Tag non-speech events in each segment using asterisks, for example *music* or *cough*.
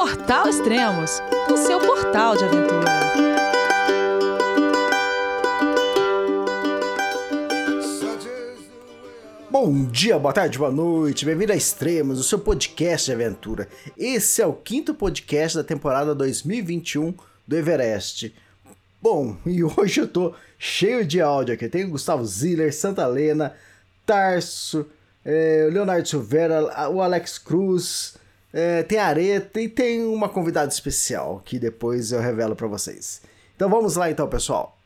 Portal Extremos, o seu portal de aventura. Bom dia, boa tarde, boa noite, bem-vindo a Extremos, o seu podcast de aventura. Esse é o quinto podcast da temporada 2021 do Everest. Bom, e *laughs* hoje eu tô cheio de áudio aqui. Tem o Gustavo Ziller, Santa Helena, Tarso, o Leonardo Silveira, o Alex Cruz, é, tem Areta e tem uma convidada especial que depois eu revelo para vocês. Então vamos lá então, pessoal.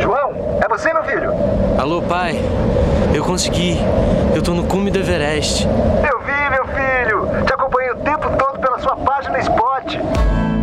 João, é você, meu filho? Alô, pai. Eu consegui. Eu tô no cume do Everest. Eu vi, meu filho. Te acompanhei o tempo todo pela sua página Spot.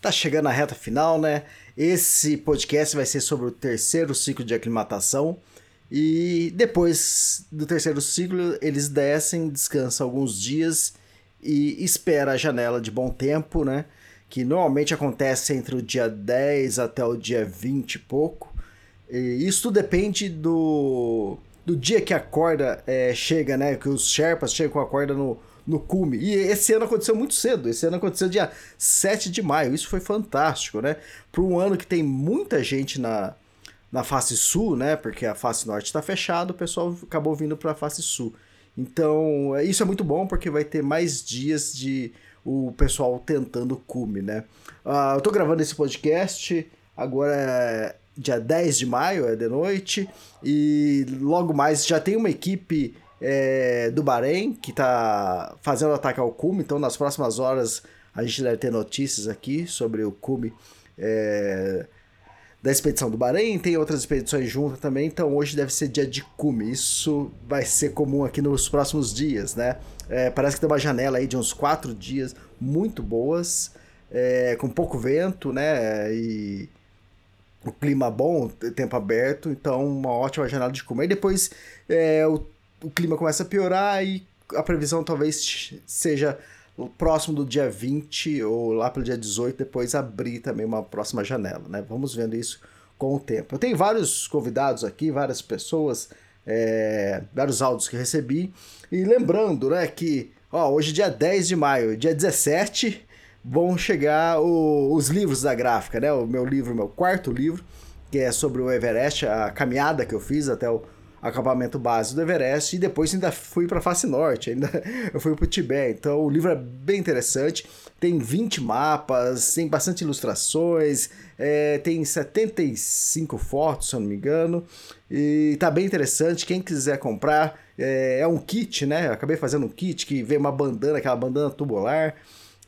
tá chegando à reta final, né? Esse podcast vai ser sobre o terceiro ciclo de aclimatação. E depois do terceiro ciclo, eles descem, descansam alguns dias e espera a janela de bom tempo, né? Que normalmente acontece entre o dia 10 até o dia 20 e pouco. E isso depende do, do dia que a corda é, chega, né? Que os Sherpas chegam com a corda no, no cume. E esse ano aconteceu muito cedo. Esse ano aconteceu dia 7 de maio. Isso foi fantástico, né? Para um ano que tem muita gente na, na face sul, né? Porque a face norte está fechada, o pessoal acabou vindo para a face sul. Então, é, isso é muito bom porque vai ter mais dias de o pessoal tentando cume, né? Uh, eu tô gravando esse podcast agora é dia 10 de maio, é de noite, e logo mais já tem uma equipe é, do Bahrein, que está fazendo ataque ao cume. Então, nas próximas horas, a gente deve ter notícias aqui sobre o cume é, da expedição do Bahrein. Tem outras expedições juntas também. Então, hoje deve ser dia de cume. Isso vai ser comum aqui nos próximos dias, né? É, parece que tem uma janela aí de uns quatro dias muito boas, é, com pouco vento, né? E o clima bom, tempo aberto, então uma ótima janela de cume. E depois é, o o clima começa a piorar e a previsão talvez seja próximo do dia 20 ou lá pelo dia 18, depois abrir também uma próxima janela, né? Vamos vendo isso com o tempo. Eu tenho vários convidados aqui, várias pessoas, é, vários áudios que recebi. E lembrando, né, que ó, hoje é dia 10 de maio, dia 17 vão chegar o, os livros da gráfica, né? O meu livro, meu quarto livro, que é sobre o Everest, a caminhada que eu fiz até o acampamento base do Everest e depois ainda fui para a face norte, ainda *laughs* eu fui para o Tibete. Então o livro é bem interessante, tem 20 mapas, tem bastante ilustrações, é, tem 75 fotos, se eu não me engano, e tá bem interessante. Quem quiser comprar, é, é um kit, né? Eu acabei fazendo um kit que vem uma bandana, aquela bandana tubular,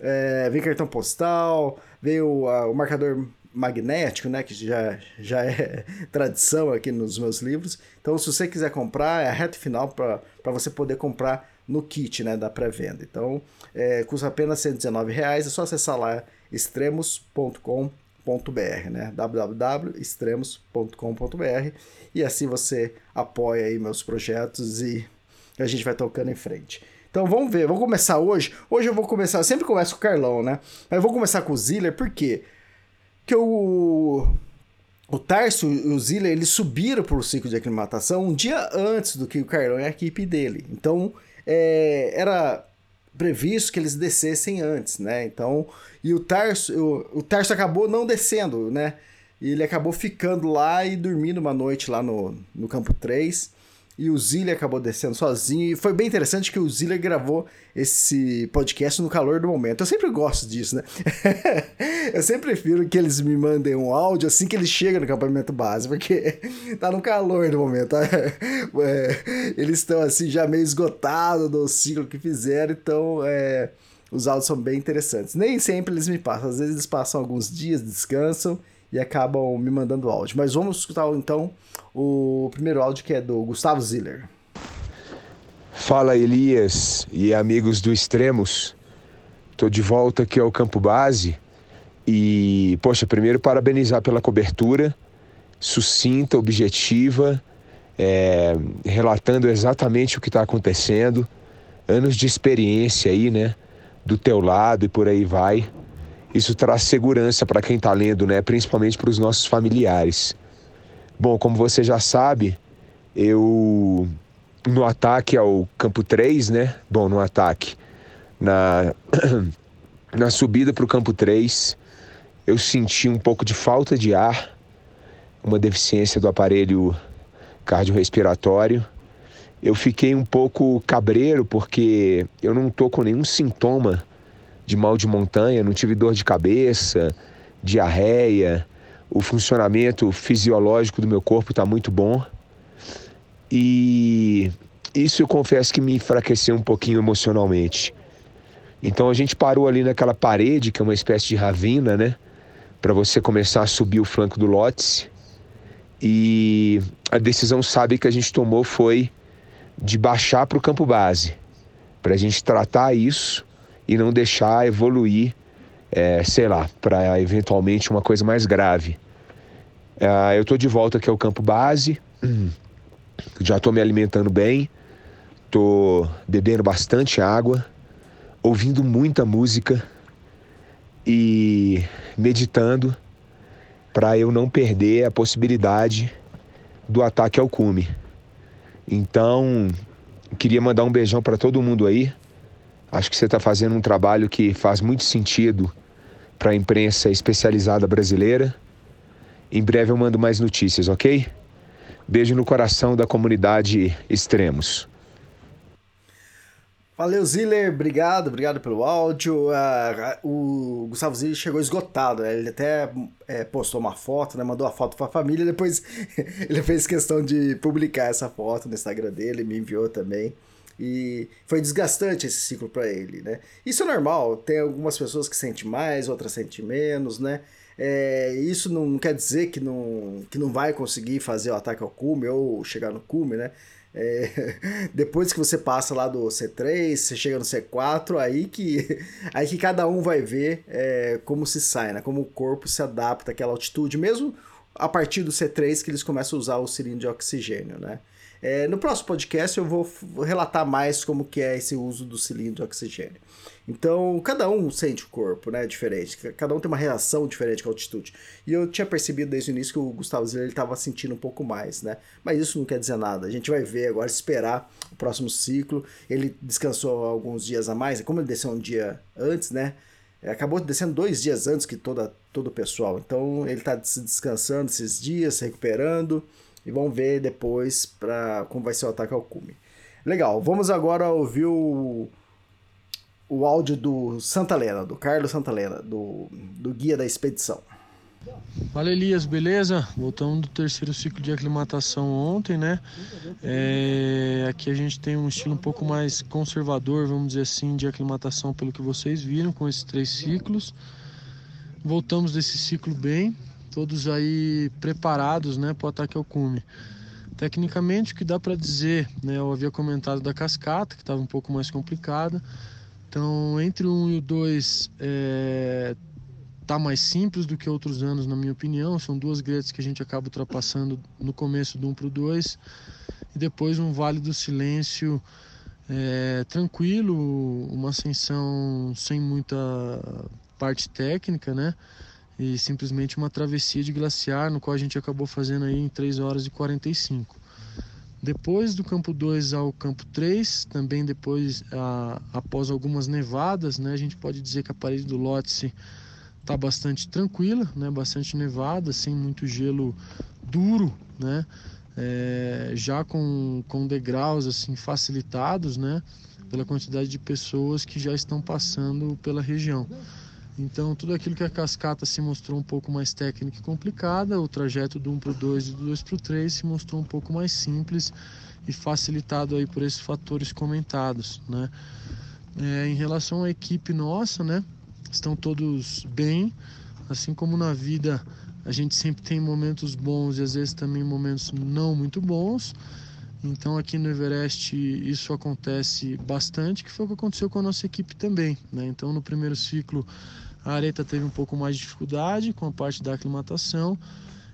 é, vem cartão postal, veio o marcador magnético, né, que já, já é *laughs* tradição aqui nos meus livros. Então, se você quiser comprar, é a reta final para você poder comprar no kit né, da pré-venda. Então, é, custa apenas R$ reais. é só acessar lá extremos.com.br, né, www.extremos.com.br e assim você apoia aí meus projetos e a gente vai tocando em frente. Então vamos ver, vamos começar hoje. Hoje eu vou começar, eu sempre começo com o Carlão, né? Mas eu vou começar com o Ziller, por quê? Porque que o, o Tarso e o Zilla eles subiram para o ciclo de aclimatação um dia antes do que o Carlão e a equipe dele. Então, é, era previsto que eles descessem antes, né? Então, e o Tarso, o, o Tarso acabou não descendo, né? E ele acabou ficando lá e dormindo uma noite lá no, no campo 3 e o Ziller acabou descendo sozinho. E foi bem interessante que o Ziller gravou esse podcast no calor do momento. Eu sempre gosto disso, né? *laughs* eu sempre prefiro que eles me mandem um áudio assim que eles chegam no acampamento base, porque tá no calor do momento. Tá? *laughs* É, eles estão assim já meio esgotados do ciclo que fizeram, então é, os áudios são bem interessantes. Nem sempre eles me passam, às vezes eles passam alguns dias, descansam e acabam me mandando áudio. Mas vamos escutar então o primeiro áudio que é do Gustavo Ziller. Fala Elias e amigos do Extremos. Tô de volta aqui ao campo base e, poxa, primeiro parabenizar pela cobertura sucinta, objetiva, é, relatando exatamente o que está acontecendo, anos de experiência aí, né, do teu lado e por aí vai. Isso traz segurança para quem está lendo, né, principalmente para os nossos familiares. Bom, como você já sabe, eu no ataque ao campo 3, né? Bom, no ataque na *clears throat* na subida para o campo 3, eu senti um pouco de falta de ar, uma deficiência do aparelho cardiorrespiratório. Eu fiquei um pouco cabreiro porque eu não tô com nenhum sintoma de mal de montanha, não tive dor de cabeça, diarreia, o funcionamento fisiológico do meu corpo está muito bom. E isso eu confesso que me enfraqueceu um pouquinho emocionalmente. Então a gente parou ali naquela parede, que é uma espécie de ravina, né? Para você começar a subir o flanco do Lotse. E a decisão sábia que a gente tomou foi de baixar para o campo base, para a gente tratar isso e não deixar evoluir, é, sei lá, para eventualmente uma coisa mais grave. É, eu estou de volta aqui ao campo base, *clears throat* já estou me alimentando bem, estou bebendo bastante água ouvindo muita música e meditando para eu não perder a possibilidade do ataque ao cume. Então, queria mandar um beijão para todo mundo aí. Acho que você está fazendo um trabalho que faz muito sentido para a imprensa especializada brasileira. Em breve eu mando mais notícias, ok? Beijo no coração da comunidade Extremos. Valeu, Ziller, obrigado, obrigado pelo áudio. Uh, o Gustavo Ziller chegou esgotado, né? ele até é, postou uma foto, né? mandou a foto para a família, depois *laughs* ele fez questão de publicar essa foto no Instagram dele, me enviou também. E foi desgastante esse ciclo para ele, né? Isso é normal, tem algumas pessoas que sentem mais, outras sentem menos, né? É, isso não quer dizer que não, que não vai conseguir fazer o ataque ao cume ou chegar no cume, né? É, *laughs* depois que você passa lá do C3, você chega no C4, aí que, *laughs* aí que cada um vai ver é, como se sai, né? como o corpo se adapta àquela altitude, mesmo a partir do C3 que eles começam a usar o cilindro de oxigênio. Né? É, no próximo podcast eu vou relatar mais como que é esse uso do cilindro de oxigênio. Então, cada um sente o corpo, né? Diferente. Cada um tem uma reação diferente com a altitude. E eu tinha percebido desde o início que o Gustavo Ziller estava sentindo um pouco mais, né? Mas isso não quer dizer nada. A gente vai ver agora, esperar o próximo ciclo. Ele descansou alguns dias a mais. Como ele desceu um dia antes, né? Acabou descendo dois dias antes que toda, todo o pessoal. Então, ele está descansando esses dias, se recuperando. E vamos ver depois pra, como vai ser o ataque ao cume. Legal, vamos agora ouvir o o áudio do Santa Helena, do Carlos Santa Helena, do, do guia da expedição. Fala Elias, beleza? Voltamos do terceiro ciclo de aclimatação ontem, né? É, aqui a gente tem um estilo um pouco mais conservador, vamos dizer assim, de aclimatação, pelo que vocês viram, com esses três ciclos. Voltamos desse ciclo bem, todos aí preparados, né, para o ataque ao cume. Tecnicamente, o que dá para dizer, né? Eu havia comentado da cascata, que estava um pouco mais complicada. Então, entre o 1 e o 2 é, tá mais simples do que outros anos, na minha opinião. São duas gretas que a gente acaba ultrapassando no começo do 1 para o 2 e depois um Vale do Silêncio é, tranquilo, uma ascensão sem muita parte técnica, né? E simplesmente uma travessia de glaciar, no qual a gente acabou fazendo aí em 3 horas e 45. Depois do campo 2 ao campo 3, também depois, a, após algumas nevadas, né, a gente pode dizer que a parede do Lotse está bastante tranquila, né, bastante nevada, sem muito gelo duro, né, é, já com, com degraus assim facilitados, né, pela quantidade de pessoas que já estão passando pela região. Então, tudo aquilo que a cascata se mostrou um pouco mais técnica e complicada, o trajeto do 1 para o 2 e do 2 para o 3 se mostrou um pouco mais simples e facilitado aí por esses fatores comentados, né? É, em relação à equipe nossa, né? Estão todos bem, assim como na vida a gente sempre tem momentos bons e às vezes também momentos não muito bons. Então aqui no Everest isso acontece bastante, que foi o que aconteceu com a nossa equipe também. Né? Então no primeiro ciclo a Areta teve um pouco mais de dificuldade com a parte da aclimatação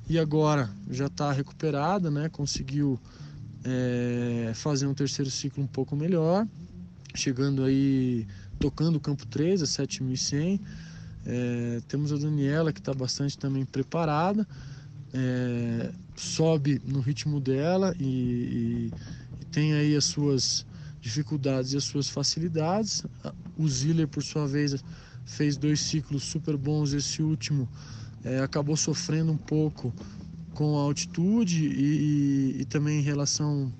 e agora já está recuperada, né? conseguiu é, fazer um terceiro ciclo um pouco melhor, chegando aí, tocando o campo 3 a 7100. É, temos a Daniela que está bastante também preparada é, sobe no ritmo dela e, e, e, tem aí as suas dificuldades e as suas facilidades. O Ziller, por sua vez, fez dois ciclos super bons. Esse último é, acabou sofrendo um pouco com a altitude e, e, também em relação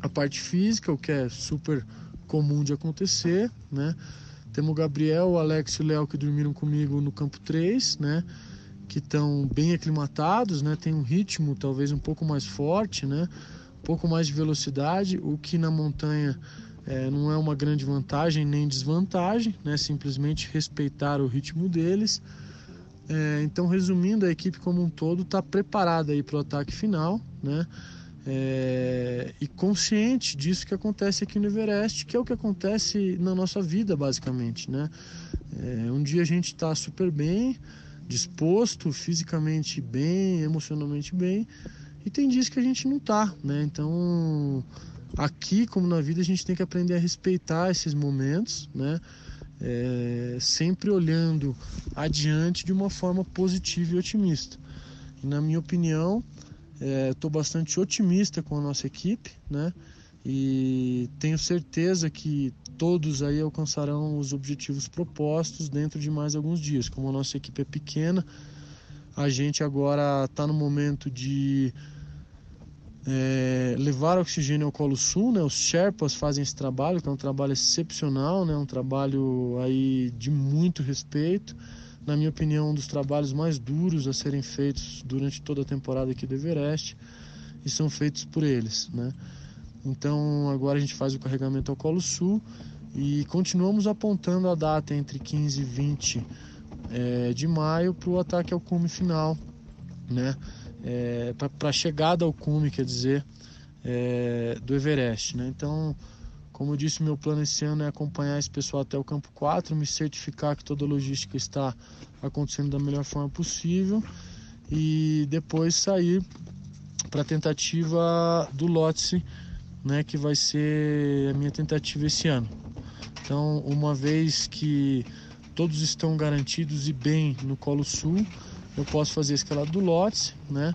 à parte física, o que é super comum de acontecer, né? Temos o Gabriel, o Alex e o Léo que dormiram comigo no campo 3, né? Que estão bem aclimatados, né? Tem um ritmo talvez um pouco mais forte, né? Um pouco mais de velocidade, o que na montanha é, não é uma grande vantagem nem desvantagem, né? Simplesmente respeitar o ritmo deles. É, então, resumindo, a equipe como um todo está preparada para o ataque final, né? É, e consciente disso que acontece aqui no Everest, que é o que acontece na nossa vida, basicamente, né? É, um dia a gente está super bem, disposto, fisicamente bem, emocionalmente bem, e tem dias que a gente não tá, né? Então, aqui como na vida a gente tem que aprender a respeitar esses momentos, né? É, sempre olhando adiante de uma forma positiva e otimista. E, na minha opinião, estou é, bastante otimista com a nossa equipe, né? E tenho certeza que todos aí alcançarão os objetivos propostos dentro de mais alguns dias. Como a nossa equipe é pequena, a gente agora está no momento de é, levar oxigênio ao Colo Sul, né? Os Sherpas fazem esse trabalho, que é um trabalho excepcional, né? Um trabalho aí de muito respeito. Na minha opinião, um dos trabalhos mais duros a serem feitos durante toda a temporada aqui do Everest e são feitos por eles, né? Então agora a gente faz o carregamento ao Colo Sul e continuamos apontando a data entre 15 e 20 é, de maio para o ataque ao cume final, né? É, para a chegada ao cume, quer dizer, é, do Everest, né? Então, como eu disse, meu plano esse ano é acompanhar esse pessoal até o campo 4, me certificar que toda a logística está acontecendo da melhor forma possível e depois sair para a tentativa do Lotse, né, que vai ser a minha tentativa esse ano. Então, uma vez que todos estão garantidos e bem no Colo Sul, eu posso fazer a escalada do Lotes, né?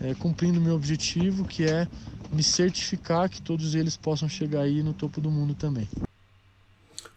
É, cumprindo meu objetivo, que é me certificar que todos eles possam chegar aí no topo do mundo também.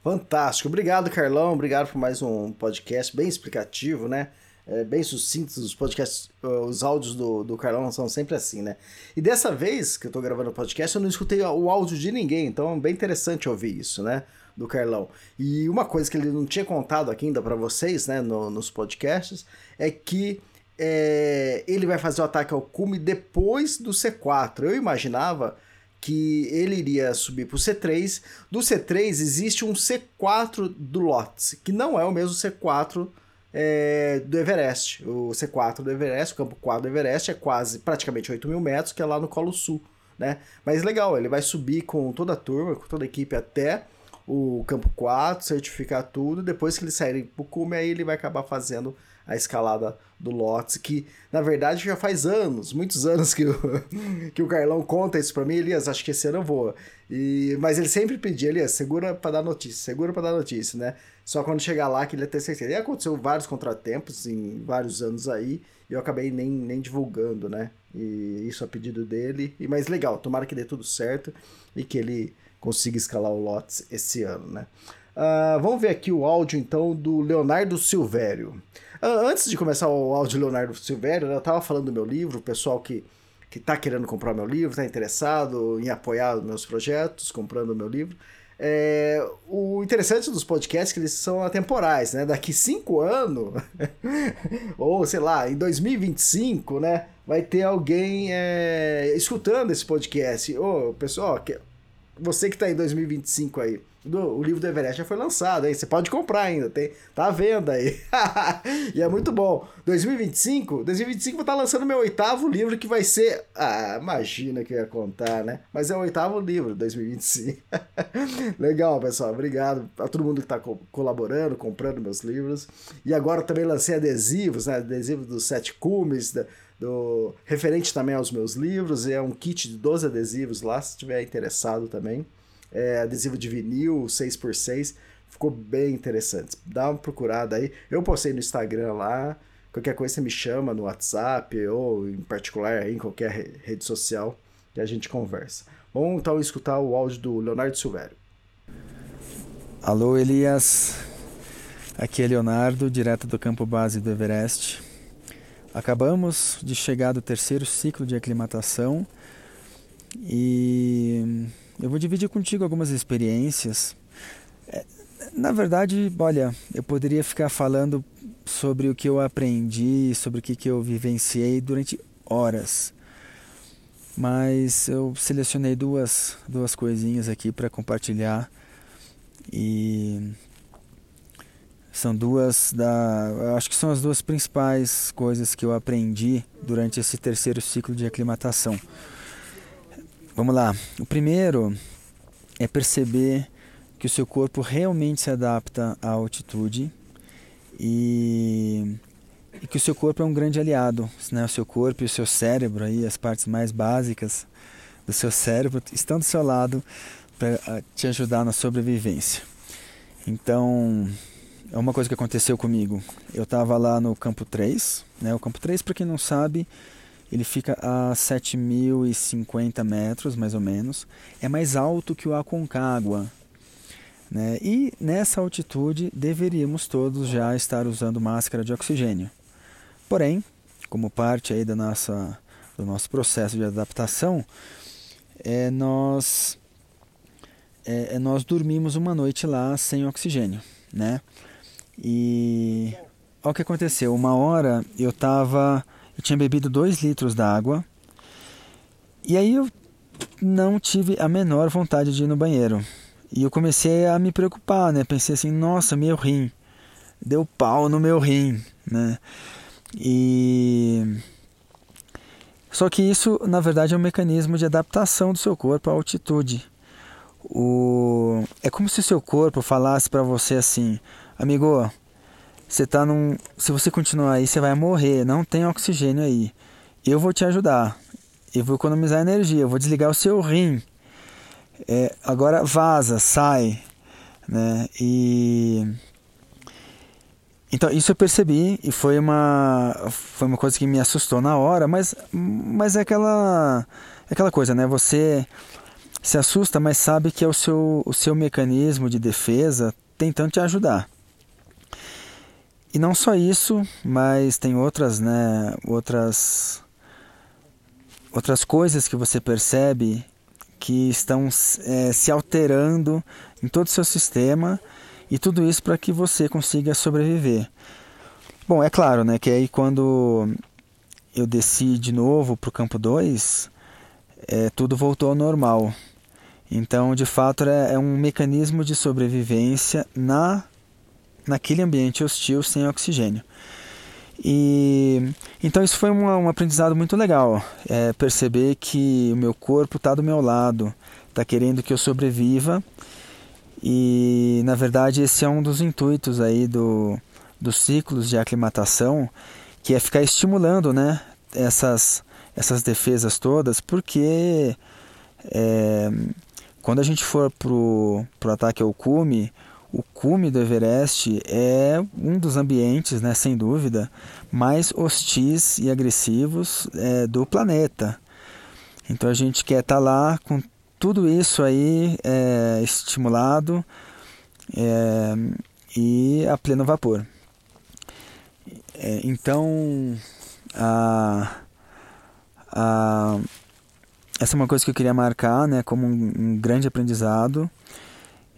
Fantástico. Obrigado, Carlão. Obrigado por mais um podcast bem explicativo, né? É, bem sucintos. Os podcasts, os áudios do, do Carlão são sempre assim, né? E dessa vez que eu tô gravando o podcast, eu não escutei o áudio de ninguém, então é bem interessante ouvir isso, né? do Carlão. E uma coisa que ele não tinha contado aqui ainda para vocês, né, no, nos podcasts, é que é, ele vai fazer o ataque ao cume depois do C4. Eu imaginava que ele iria subir para o C3. Do C3 existe um C4 do Lotz, que não é o mesmo C4 é, do Everest. O C4 do Everest, o campo 4 do Everest, é quase praticamente 8 mil metros, que é lá no Colo Sul. Né? Mas legal, ele vai subir com toda a turma, com toda a equipe até o campo 4, certificar tudo. Depois que eles saírem pro cume, aí ele vai acabar fazendo a escalada do Lotus, que na verdade já faz anos, muitos anos que o, *laughs* que o Carlão conta isso pra mim, Elias, acho que esse ano eu vou. E, mas ele sempre pedia, Elias, segura para dar notícia, segura para dar notícia, né? Só quando chegar lá que ele ter certeza. E aconteceu vários contratempos em vários anos aí, e eu acabei nem, nem divulgando, né? E isso a pedido dele. E mas legal, tomara que dê tudo certo e que ele consiga escalar o Lotus esse ano, né? Uh, vamos ver aqui o áudio então do Leonardo Silvério. Uh, antes de começar o áudio do Leonardo Silvério, eu estava falando do meu livro, o pessoal que que está querendo comprar meu livro, está interessado em apoiar meus projetos, comprando meu livro. É, o interessante dos podcasts é que eles são atemporais, né? Daqui cinco anos, *laughs* ou sei lá, em 2025, né? Vai ter alguém é, escutando esse podcast. Ô, pessoal, você que está em 2025 aí, do, o livro do Everest já foi lançado, hein? Você pode comprar ainda, tem, tá à venda aí. *laughs* e é muito bom. 2025, 2025 vou estar lançando meu oitavo livro que vai ser. Ah, imagina que eu ia contar, né? Mas é o oitavo livro, 2025. *laughs* Legal, pessoal. Obrigado a todo mundo que está co colaborando, comprando meus livros. E agora também lancei adesivos, né? Adesivos dos sete cumes, da, do referente também aos meus livros. É um kit de 12 adesivos lá, se tiver interessado também é, adesivo de vinil 6x6. Ficou bem interessante. Dá uma procurada aí. Eu postei no Instagram lá. Qualquer coisa você me chama no WhatsApp ou em particular aí, em qualquer rede social que a gente conversa. Vamos então escutar o áudio do Leonardo Silvério. Alô Elias, aqui é Leonardo, direto do campo base do Everest. Acabamos de chegar do terceiro ciclo de aclimatação e eu vou dividir contigo algumas experiências. É, na verdade, olha, eu poderia ficar falando sobre o que eu aprendi, sobre o que eu vivenciei durante horas. Mas eu selecionei duas, duas coisinhas aqui para compartilhar e são duas da, acho que são as duas principais coisas que eu aprendi durante esse terceiro ciclo de aclimatação. Vamos lá. O primeiro é perceber que o seu corpo realmente se adapta à altitude e, e que o seu corpo é um grande aliado. Né? O seu corpo e o seu cérebro, aí, as partes mais básicas do seu cérebro, estão do seu lado para ah, te ajudar na sobrevivência. Então, é uma coisa que aconteceu comigo. Eu estava lá no campo 3. Né? O campo 3, para quem não sabe, ele fica a 7.050 metros, mais ou menos. É mais alto que o Aconcagua. Né? E nessa altitude deveríamos todos já estar usando máscara de oxigênio. Porém, como parte aí da nossa, do nosso processo de adaptação, é, nós, é, é nós dormimos uma noite lá sem oxigênio. Né? E olha o que aconteceu. Uma hora eu estava eu tinha bebido dois litros d'água e aí eu não tive a menor vontade de ir no banheiro. E eu comecei a me preocupar, né? Pensei assim, nossa, meu rim. Deu pau no meu rim, né? E só que isso, na verdade, é um mecanismo de adaptação do seu corpo à altitude. O... É como se o seu corpo falasse para você assim, amigo, você tá num. Se você continuar aí, você vai morrer. Não tem oxigênio aí. Eu vou te ajudar. Eu vou economizar energia. Eu vou desligar o seu rim. É, agora vaza, sai. Né? E. Então, isso eu percebi e foi uma, foi uma coisa que me assustou na hora, mas, mas é aquela, é aquela coisa, né? Você se assusta, mas sabe que é o seu, o seu mecanismo de defesa tentando te ajudar. E não só isso, mas tem outras, né, outras outras coisas que você percebe que estão é, se alterando em todo o seu sistema e tudo isso para que você consiga sobreviver. Bom, é claro, né, que aí quando eu desci de novo para o campo 2, é, tudo voltou ao normal. Então, de fato, é, é um mecanismo de sobrevivência na naquele ambiente hostil sem oxigênio. E então isso foi um, aprendizado muito legal, é, perceber que o meu corpo está do meu lado, está querendo que eu sobreviva. E na verdade esse é um dos intuitos aí do, dos ciclos de aclimatação, que é ficar estimulando, né, essas essas defesas todas, porque é, quando a gente for pro, pro ataque ao cume, o cume do Everest é um dos ambientes, né, sem dúvida, mais hostis e agressivos é, do planeta. Então a gente quer estar tá lá com tudo isso aí é, estimulado é, e a pleno vapor. É, então, a, a, essa é uma coisa que eu queria marcar né, como um, um grande aprendizado.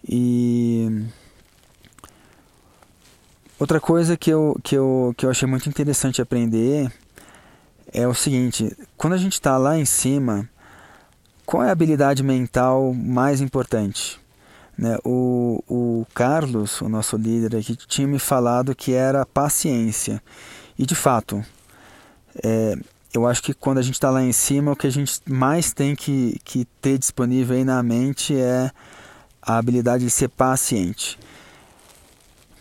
E Outra coisa que eu, que, eu, que eu achei muito interessante aprender é o seguinte: quando a gente está lá em cima, qual é a habilidade mental mais importante? Né? O, o Carlos, o nosso líder aqui, tinha me falado que era paciência. E de fato, é, eu acho que quando a gente está lá em cima, o que a gente mais tem que, que ter disponível aí na mente é a habilidade de ser paciente.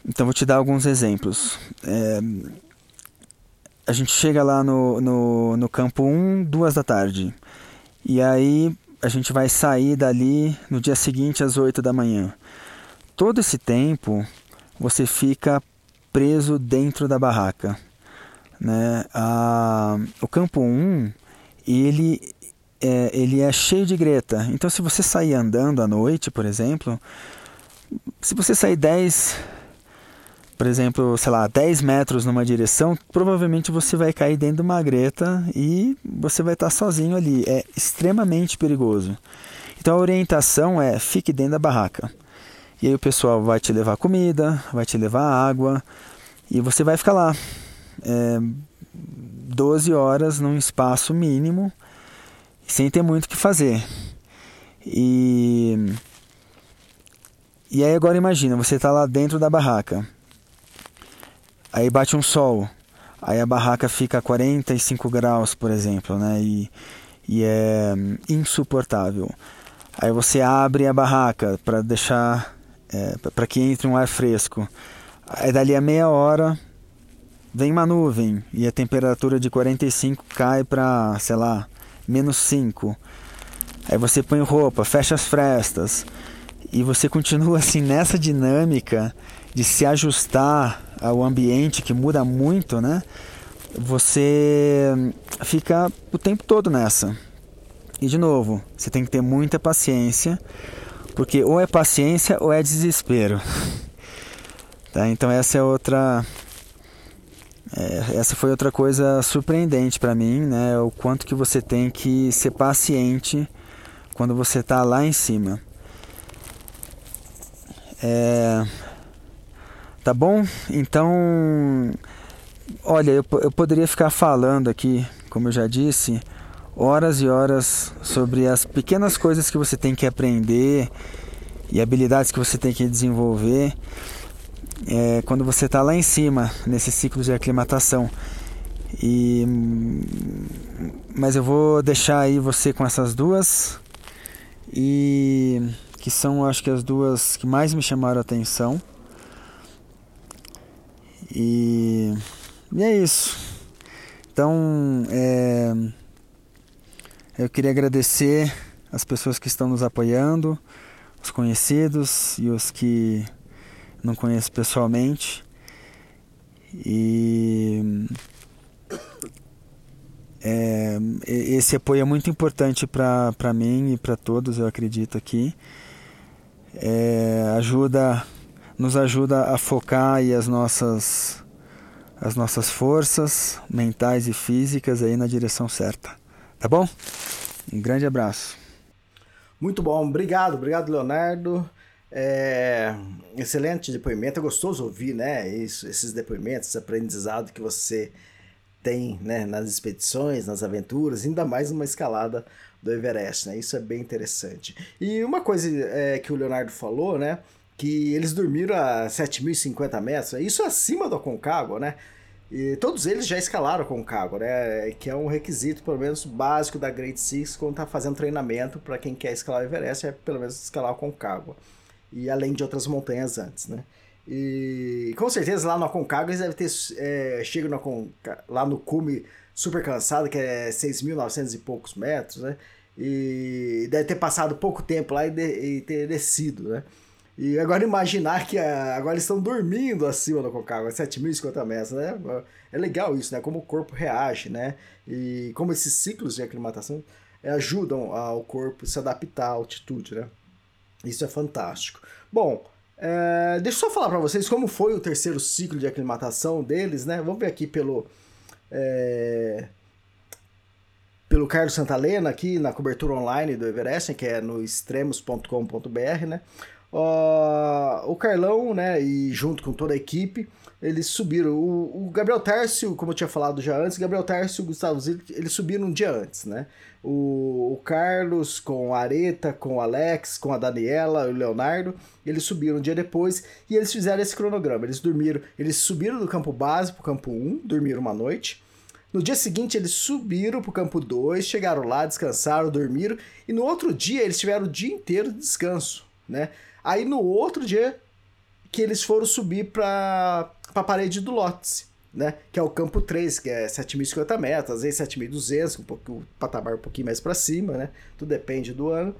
Então, vou te dar alguns exemplos. É, a gente chega lá no, no, no campo 1, duas da tarde. E aí a gente vai sair dali no dia seguinte às 8 da manhã. Todo esse tempo você fica preso dentro da barraca. Né? A, o campo 1 ele é, ele é cheio de greta. Então, se você sair andando à noite, por exemplo, se você sair 10, por exemplo, sei lá, 10 metros numa direção, provavelmente você vai cair dentro de uma greta e você vai estar sozinho ali. É extremamente perigoso. Então a orientação é fique dentro da barraca. E aí o pessoal vai te levar comida, vai te levar água e você vai ficar lá. É, 12 horas num espaço mínimo, sem ter muito o que fazer. E, e aí agora imagina, você está lá dentro da barraca. Aí bate um sol, aí a barraca fica a 45 graus, por exemplo, né? E, e é insuportável. Aí você abre a barraca para deixar é, para que entre um ar fresco. Aí dali a meia hora vem uma nuvem e a temperatura de 45 cai para, sei lá, menos 5. Aí você põe roupa, fecha as frestas e você continua assim nessa dinâmica de se ajustar ao ambiente que muda muito, né? Você fica o tempo todo nessa. E de novo, você tem que ter muita paciência, porque ou é paciência ou é desespero. *laughs* Tá? Então essa é outra é, essa foi outra coisa surpreendente para mim, né? O quanto que você tem que ser paciente quando você está lá em cima. É, Tá bom? Então, olha, eu, eu poderia ficar falando aqui, como eu já disse, horas e horas sobre as pequenas coisas que você tem que aprender e habilidades que você tem que desenvolver é, quando você está lá em cima nesse ciclo de aclimatação. E, mas eu vou deixar aí você com essas duas e que são acho que as duas que mais me chamaram a atenção. E, e é isso. Então, é, eu queria agradecer as pessoas que estão nos apoiando, os conhecidos e os que não conheço pessoalmente. E é, esse apoio é muito importante para mim e para todos, eu acredito aqui. É, ajuda nos ajuda a focar aí as nossas as nossas forças mentais e físicas aí na direção certa. Tá bom? Um grande abraço. Muito bom, obrigado, obrigado Leonardo. É, excelente depoimento, é gostoso ouvir, né? Isso, esses depoimentos, esse aprendizado que você tem né, nas expedições, nas aventuras, ainda mais numa escalada do Everest, né? Isso é bem interessante. E uma coisa é, que o Leonardo falou, né? Que eles dormiram a 7.050 metros, isso acima do Aconcagua, né? E todos eles já escalaram o Aconcagua, né? Que é um requisito, pelo menos, básico da Great Six quando tá fazendo treinamento para quem quer escalar o Everest, é pelo menos escalar o Aconcagua. E além de outras montanhas antes, né? E com certeza lá no Aconcagua eles devem ter... É, chegam no lá no cume super cansado, que é 6.900 e poucos metros, né? E deve ter passado pouco tempo lá e, de, e ter descido, né? E agora imaginar que a, agora eles estão dormindo acima do Concagua, 7.050 metros, né? É legal isso, né? Como o corpo reage, né? E como esses ciclos de aclimatação ajudam ao corpo se adaptar à altitude, né? Isso é fantástico. Bom, é, deixa eu só falar para vocês como foi o terceiro ciclo de aclimatação deles, né? Vamos ver aqui pelo... É, pelo Carlos Santalena aqui na cobertura online do Everest, que é no extremos.com.br, né? Uh, o Carlão, né, e junto com toda a equipe, eles subiram. O, o, Gabriel Tárcio, como eu tinha falado já antes, Gabriel Tárcio e o Gustavo Zilli, eles subiram um dia antes, né? O, o, Carlos com a Areta, com o Alex, com a Daniela, o Leonardo, eles subiram um dia depois e eles fizeram esse cronograma. Eles dormiram, eles subiram do campo base pro campo 1, dormiram uma noite. No dia seguinte, eles subiram pro campo 2, chegaram lá, descansaram, dormiram. E no outro dia, eles tiveram o dia inteiro de descanso, né? Aí no outro dia, que eles foram subir para a parede do Lotse, né? Que é o campo 3, que é 7.050 metros, às vezes 7.200, um pouco, o patamar um pouquinho mais para cima, né? Tudo depende do ano.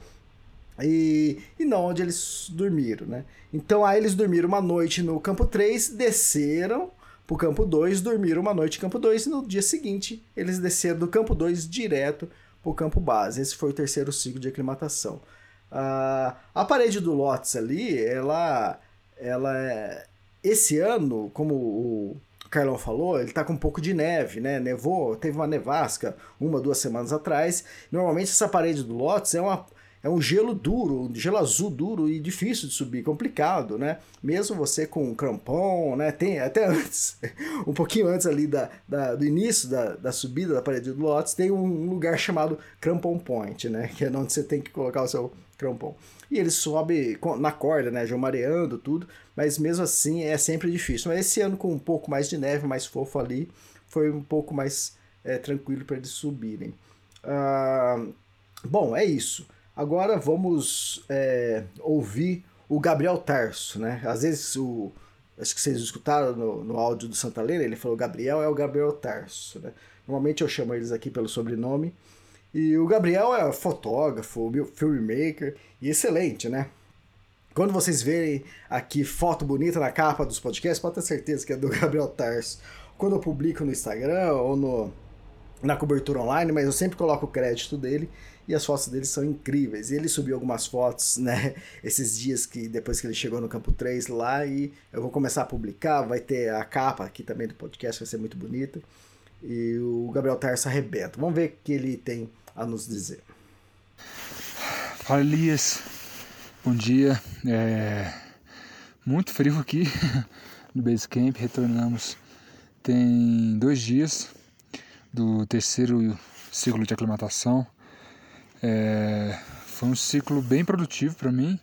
E, e não onde eles dormiram, né? Então aí eles dormiram uma noite no campo 3, desceram pro campo 2, dormiram uma noite no campo 2 e no dia seguinte eles desceram do campo 2 direto pro campo base. Esse foi o terceiro ciclo de aclimatação. Uh, a parede do Lotus ali, ela ela é... Esse ano, como o Carlão falou, ele tá com um pouco de neve, né? Nevou, teve uma nevasca uma, duas semanas atrás. Normalmente essa parede do Lotus é uma é um gelo duro, um gelo azul duro e difícil de subir, complicado, né? Mesmo você com um né? Tem até *laughs* antes, um pouquinho antes ali da, da do início da, da subida da parede do Lotus, tem um lugar chamado Crampon Point, né? Que é onde você tem que colocar o seu crampon. E ele sobe na corda, né? Já mareando tudo, mas mesmo assim é sempre difícil. Mas esse ano, com um pouco mais de neve, mais fofo ali, foi um pouco mais é, tranquilo para eles subirem. Ah, bom, é isso. Agora vamos é, ouvir o Gabriel Tarso, né? Às vezes o. Acho que vocês escutaram no, no áudio do Santa Helena, ele falou Gabriel é o Gabriel Tarso, né? Normalmente eu chamo eles aqui pelo sobrenome. E o Gabriel é fotógrafo, filmmaker e excelente, né? Quando vocês verem aqui foto bonita na capa dos podcasts, pode ter certeza que é do *laughs* Gabriel Tarso. Quando eu publico no Instagram ou no, na cobertura online, mas eu sempre coloco o crédito dele e as fotos dele são incríveis. E ele subiu algumas fotos, *laughs* né, esses dias que depois que ele chegou no campo 3 lá e eu vou começar a publicar, vai ter a capa aqui também do podcast, vai ser muito bonita. E o Gabriel Tarso arrebenta. Vamos ver o que ele tem a nos dizer. Fala Elias, bom dia. É muito frio aqui *laughs* no Basecamp, retornamos tem dois dias do terceiro ciclo de aclimatação. É, foi um ciclo bem produtivo para mim,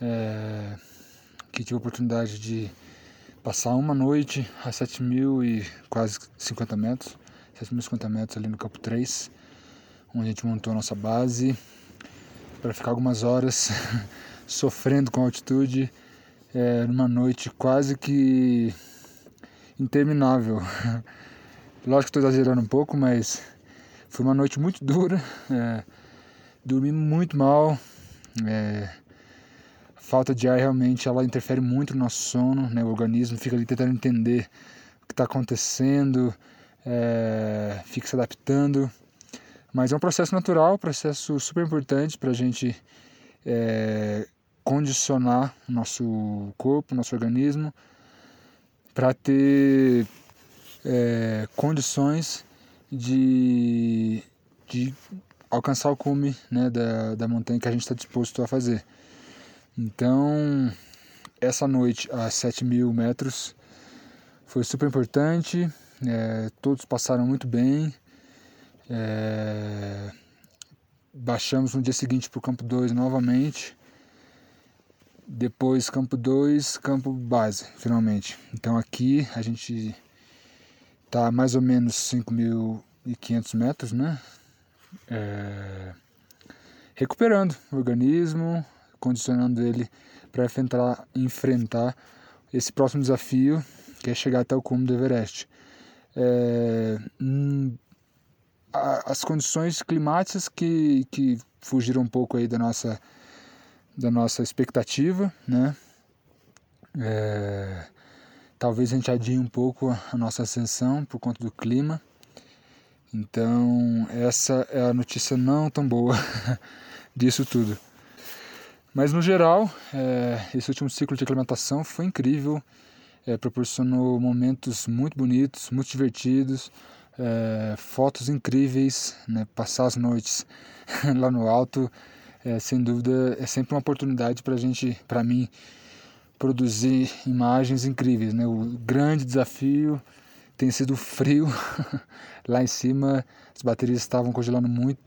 é, que tive a oportunidade de passar uma noite a 7 mil e quase 50 metros, 7.050 metros ali no campo 3, onde a gente montou a nossa base para ficar algumas horas *laughs* sofrendo com a altitude é, numa noite quase que interminável. *laughs* Lógico que estou exagerando um pouco, mas foi uma noite muito dura. É, dormi muito mal. É, falta de ar realmente ela interfere muito no nosso sono, né? O organismo fica ali tentando entender o que está acontecendo, é, fica se adaptando. Mas é um processo natural, processo super importante para a gente é, condicionar nosso corpo, nosso organismo, para ter é, condições de, de alcançar o cume né, da, da montanha que a gente está disposto a fazer. Então, essa noite a 7 mil metros foi super importante, é, todos passaram muito bem, é, baixamos no dia seguinte para o campo 2 novamente. Depois campo 2, campo base, finalmente. Então aqui a gente está mais ou menos 5.500 metros, né? É, recuperando o organismo, condicionando ele para enfrentar, enfrentar esse próximo desafio, que é chegar até o cume do Everest. É, as condições climáticas que, que fugiram um pouco aí da nossa, da nossa expectativa, né? É, talvez a gente adie um pouco a nossa ascensão por conta do clima. Então, essa é a notícia não tão boa *laughs* disso tudo. Mas, no geral, é, esse último ciclo de aclimatação foi incrível, é, proporcionou momentos muito bonitos, muito divertidos, é, fotos incríveis, né? passar as noites *laughs* lá no alto, é, sem dúvida é sempre uma oportunidade para gente, para mim, produzir imagens incríveis. Né? O grande desafio tem sido o frio. *laughs* Lá em cima as baterias estavam congelando muito,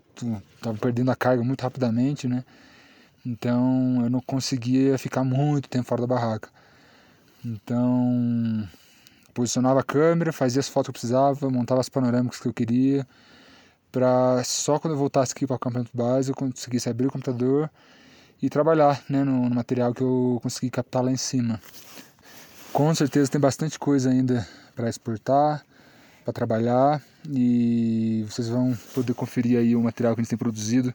estavam perdendo a carga muito rapidamente, né? Então eu não conseguia ficar muito tempo fora da barraca. Então posicionava a câmera, fazia as fotos que eu precisava, montava as panorâmicas que eu queria, para só quando eu voltasse aqui para o acampamento base eu conseguisse abrir o computador e trabalhar né, no, no material que eu consegui captar lá em cima. Com certeza tem bastante coisa ainda para exportar, para trabalhar e vocês vão poder conferir aí o material que a gente tem produzido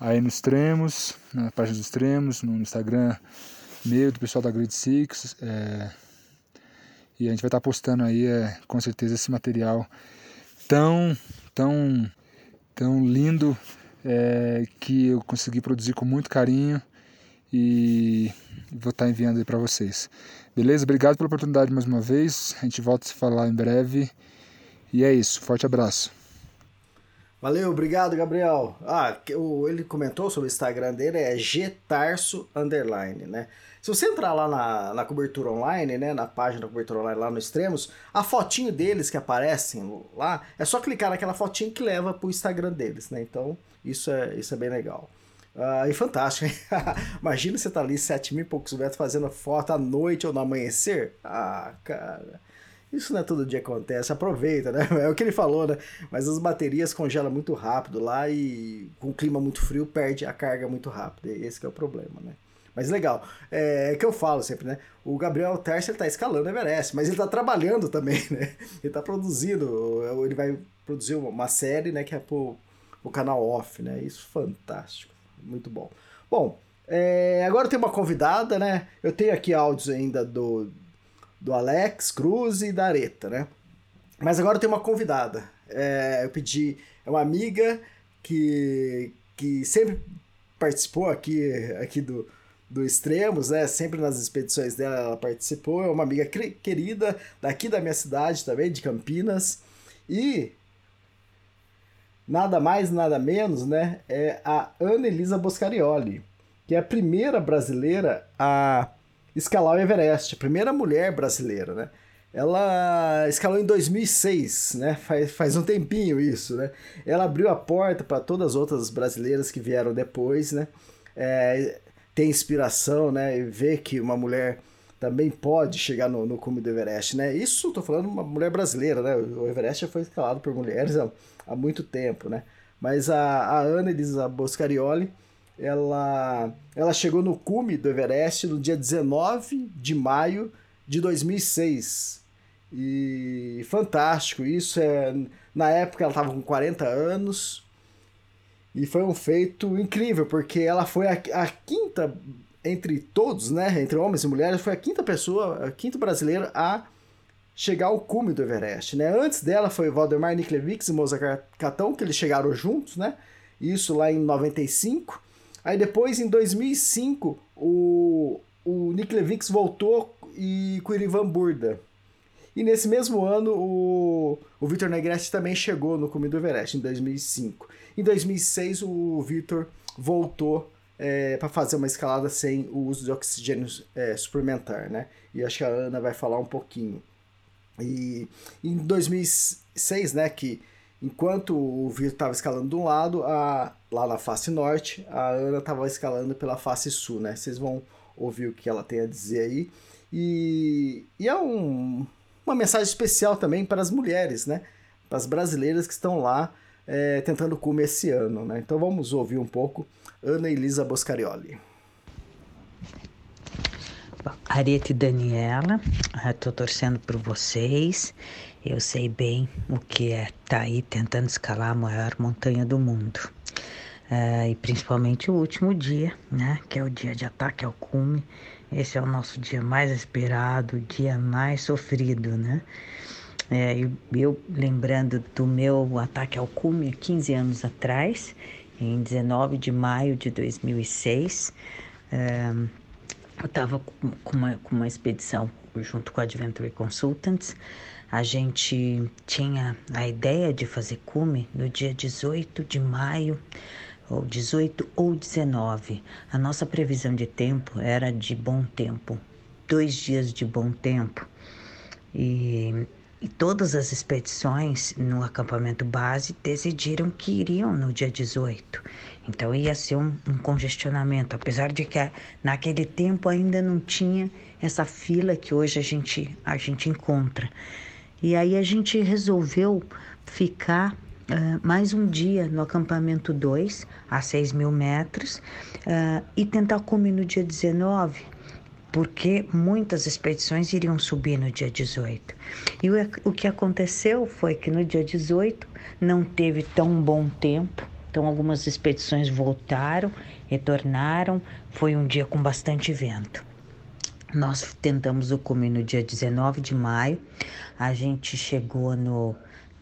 aí nos extremos, na página dos extremos, no Instagram meu, do pessoal da Grid Six. É, e a gente vai estar postando aí, é, com certeza, esse material tão, tão, tão lindo é, que eu consegui produzir com muito carinho e vou estar enviando aí para vocês. Beleza? Obrigado pela oportunidade mais uma vez. A gente volta a se falar em breve. E é isso. Forte abraço. Valeu, obrigado, Gabriel. Ah, ele comentou sobre o Instagram dele, é gtarso underline, né? Se você entrar lá na, na cobertura online, né, na página da cobertura online lá no Extremos, a fotinho deles que aparecem lá, é só clicar naquela fotinha que leva pro Instagram deles, né? Então, isso é, isso é bem legal. Uh, e fantástico, hein? *laughs* Imagina você tá ali 7 mil e poucos metros fazendo foto à noite ou no amanhecer. Ah, cara. Isso não é todo dia que acontece, aproveita, né? *laughs* É o que ele falou, né? Mas as baterias congelam muito rápido lá e com clima muito frio perde a carga muito rápido. Esse é o problema, né? Mas legal. É, é que eu falo sempre, né? O Gabriel Terce ele tá escalando o Everest, mas ele tá trabalhando também, *laughs* né? Ele tá produzindo, ele vai produzir uma série, né, que é pro, pro canal off, né? Isso fantástico. Muito bom. Bom, é, agora tem uma convidada, né? Eu tenho aqui áudios ainda do, do Alex Cruz e da Areta, né? Mas agora tem uma convidada. É, eu pedi, é uma amiga que, que sempre participou aqui, aqui do, do Extremos, né? Sempre nas expedições dela ela participou. É uma amiga querida daqui da minha cidade também, de Campinas. E nada mais, nada menos, né? É a Ana Elisa Boscarioli, que é a primeira brasileira a escalar o Everest, a primeira mulher brasileira, né? Ela escalou em 2006, né? Faz, faz um tempinho isso, né? Ela abriu a porta para todas as outras brasileiras que vieram depois, né? É, ter inspiração, né? E ver que uma mulher também pode chegar no, no cume do Everest, né? Isso estou falando uma mulher brasileira, né? O Everest já foi escalado por mulheres há, há muito tempo, né? Mas a, a Ana Elisa Boscarioli, ela, ela chegou no cume do Everest no dia 19 de maio de 2006. E fantástico, isso é... Na época ela estava com 40 anos, e foi um feito incrível, porque ela foi a, a, quinta, entre todos, né? Entre homens e mulheres, foi a quinta pessoa, a quinta brasileira a chegar ao cume do Everest, né? Antes dela foi Valdemar Niklevics e Moza Catão, que eles chegaram juntos, né? Isso lá em 95. Aí depois, em 2005, o, o Niklevics voltou e com o Ivan Burda. E nesse mesmo ano, o, o Victor Negrete também chegou no cume do Everest, em 2005. Em 2006, o Victor voltou é, para fazer uma escalada sem o uso de oxigênio é, suplementar, né? E acho que a Ana vai falar um pouquinho. E em 2006, né, que enquanto o Victor estava escalando de um lado, a, lá na face norte, a Ana estava escalando pela face sul, né? Vocês vão ouvir o que ela tem a dizer aí. E, e é um, uma mensagem especial também para as mulheres, né? Para as brasileiras que estão lá é, tentando comer esse ano, né? Então vamos ouvir um pouco Ana Elisa Boscarioli. Arete Daniela, estou torcendo por vocês. Eu sei bem o que é estar tá aí tentando escalar a maior montanha do mundo. Uh, e principalmente o último dia, né? Que é o dia de ataque ao cume. Esse é o nosso dia mais esperado, o dia mais sofrido, né? É, eu, eu, lembrando do meu ataque ao cume há 15 anos atrás, em 19 de maio de 2006, é, eu estava com uma, com uma expedição junto com a Adventure Consultants. A gente tinha a ideia de fazer cume no dia 18 de maio, ou 18 ou 19. A nossa previsão de tempo era de bom tempo, dois dias de bom tempo. E, e todas as expedições no acampamento base decidiram que iriam no dia 18. Então ia ser um, um congestionamento, apesar de que naquele tempo ainda não tinha essa fila que hoje a gente, a gente encontra. E aí a gente resolveu ficar uh, mais um dia no acampamento 2, a 6 mil metros, uh, e tentar comer no dia 19, porque muitas expedições iriam subir no dia 18. E o, o que aconteceu foi que no dia 18 não teve tão bom tempo, então algumas expedições voltaram, retornaram, foi um dia com bastante vento. Nós tentamos o cume no dia 19 de maio, a gente chegou no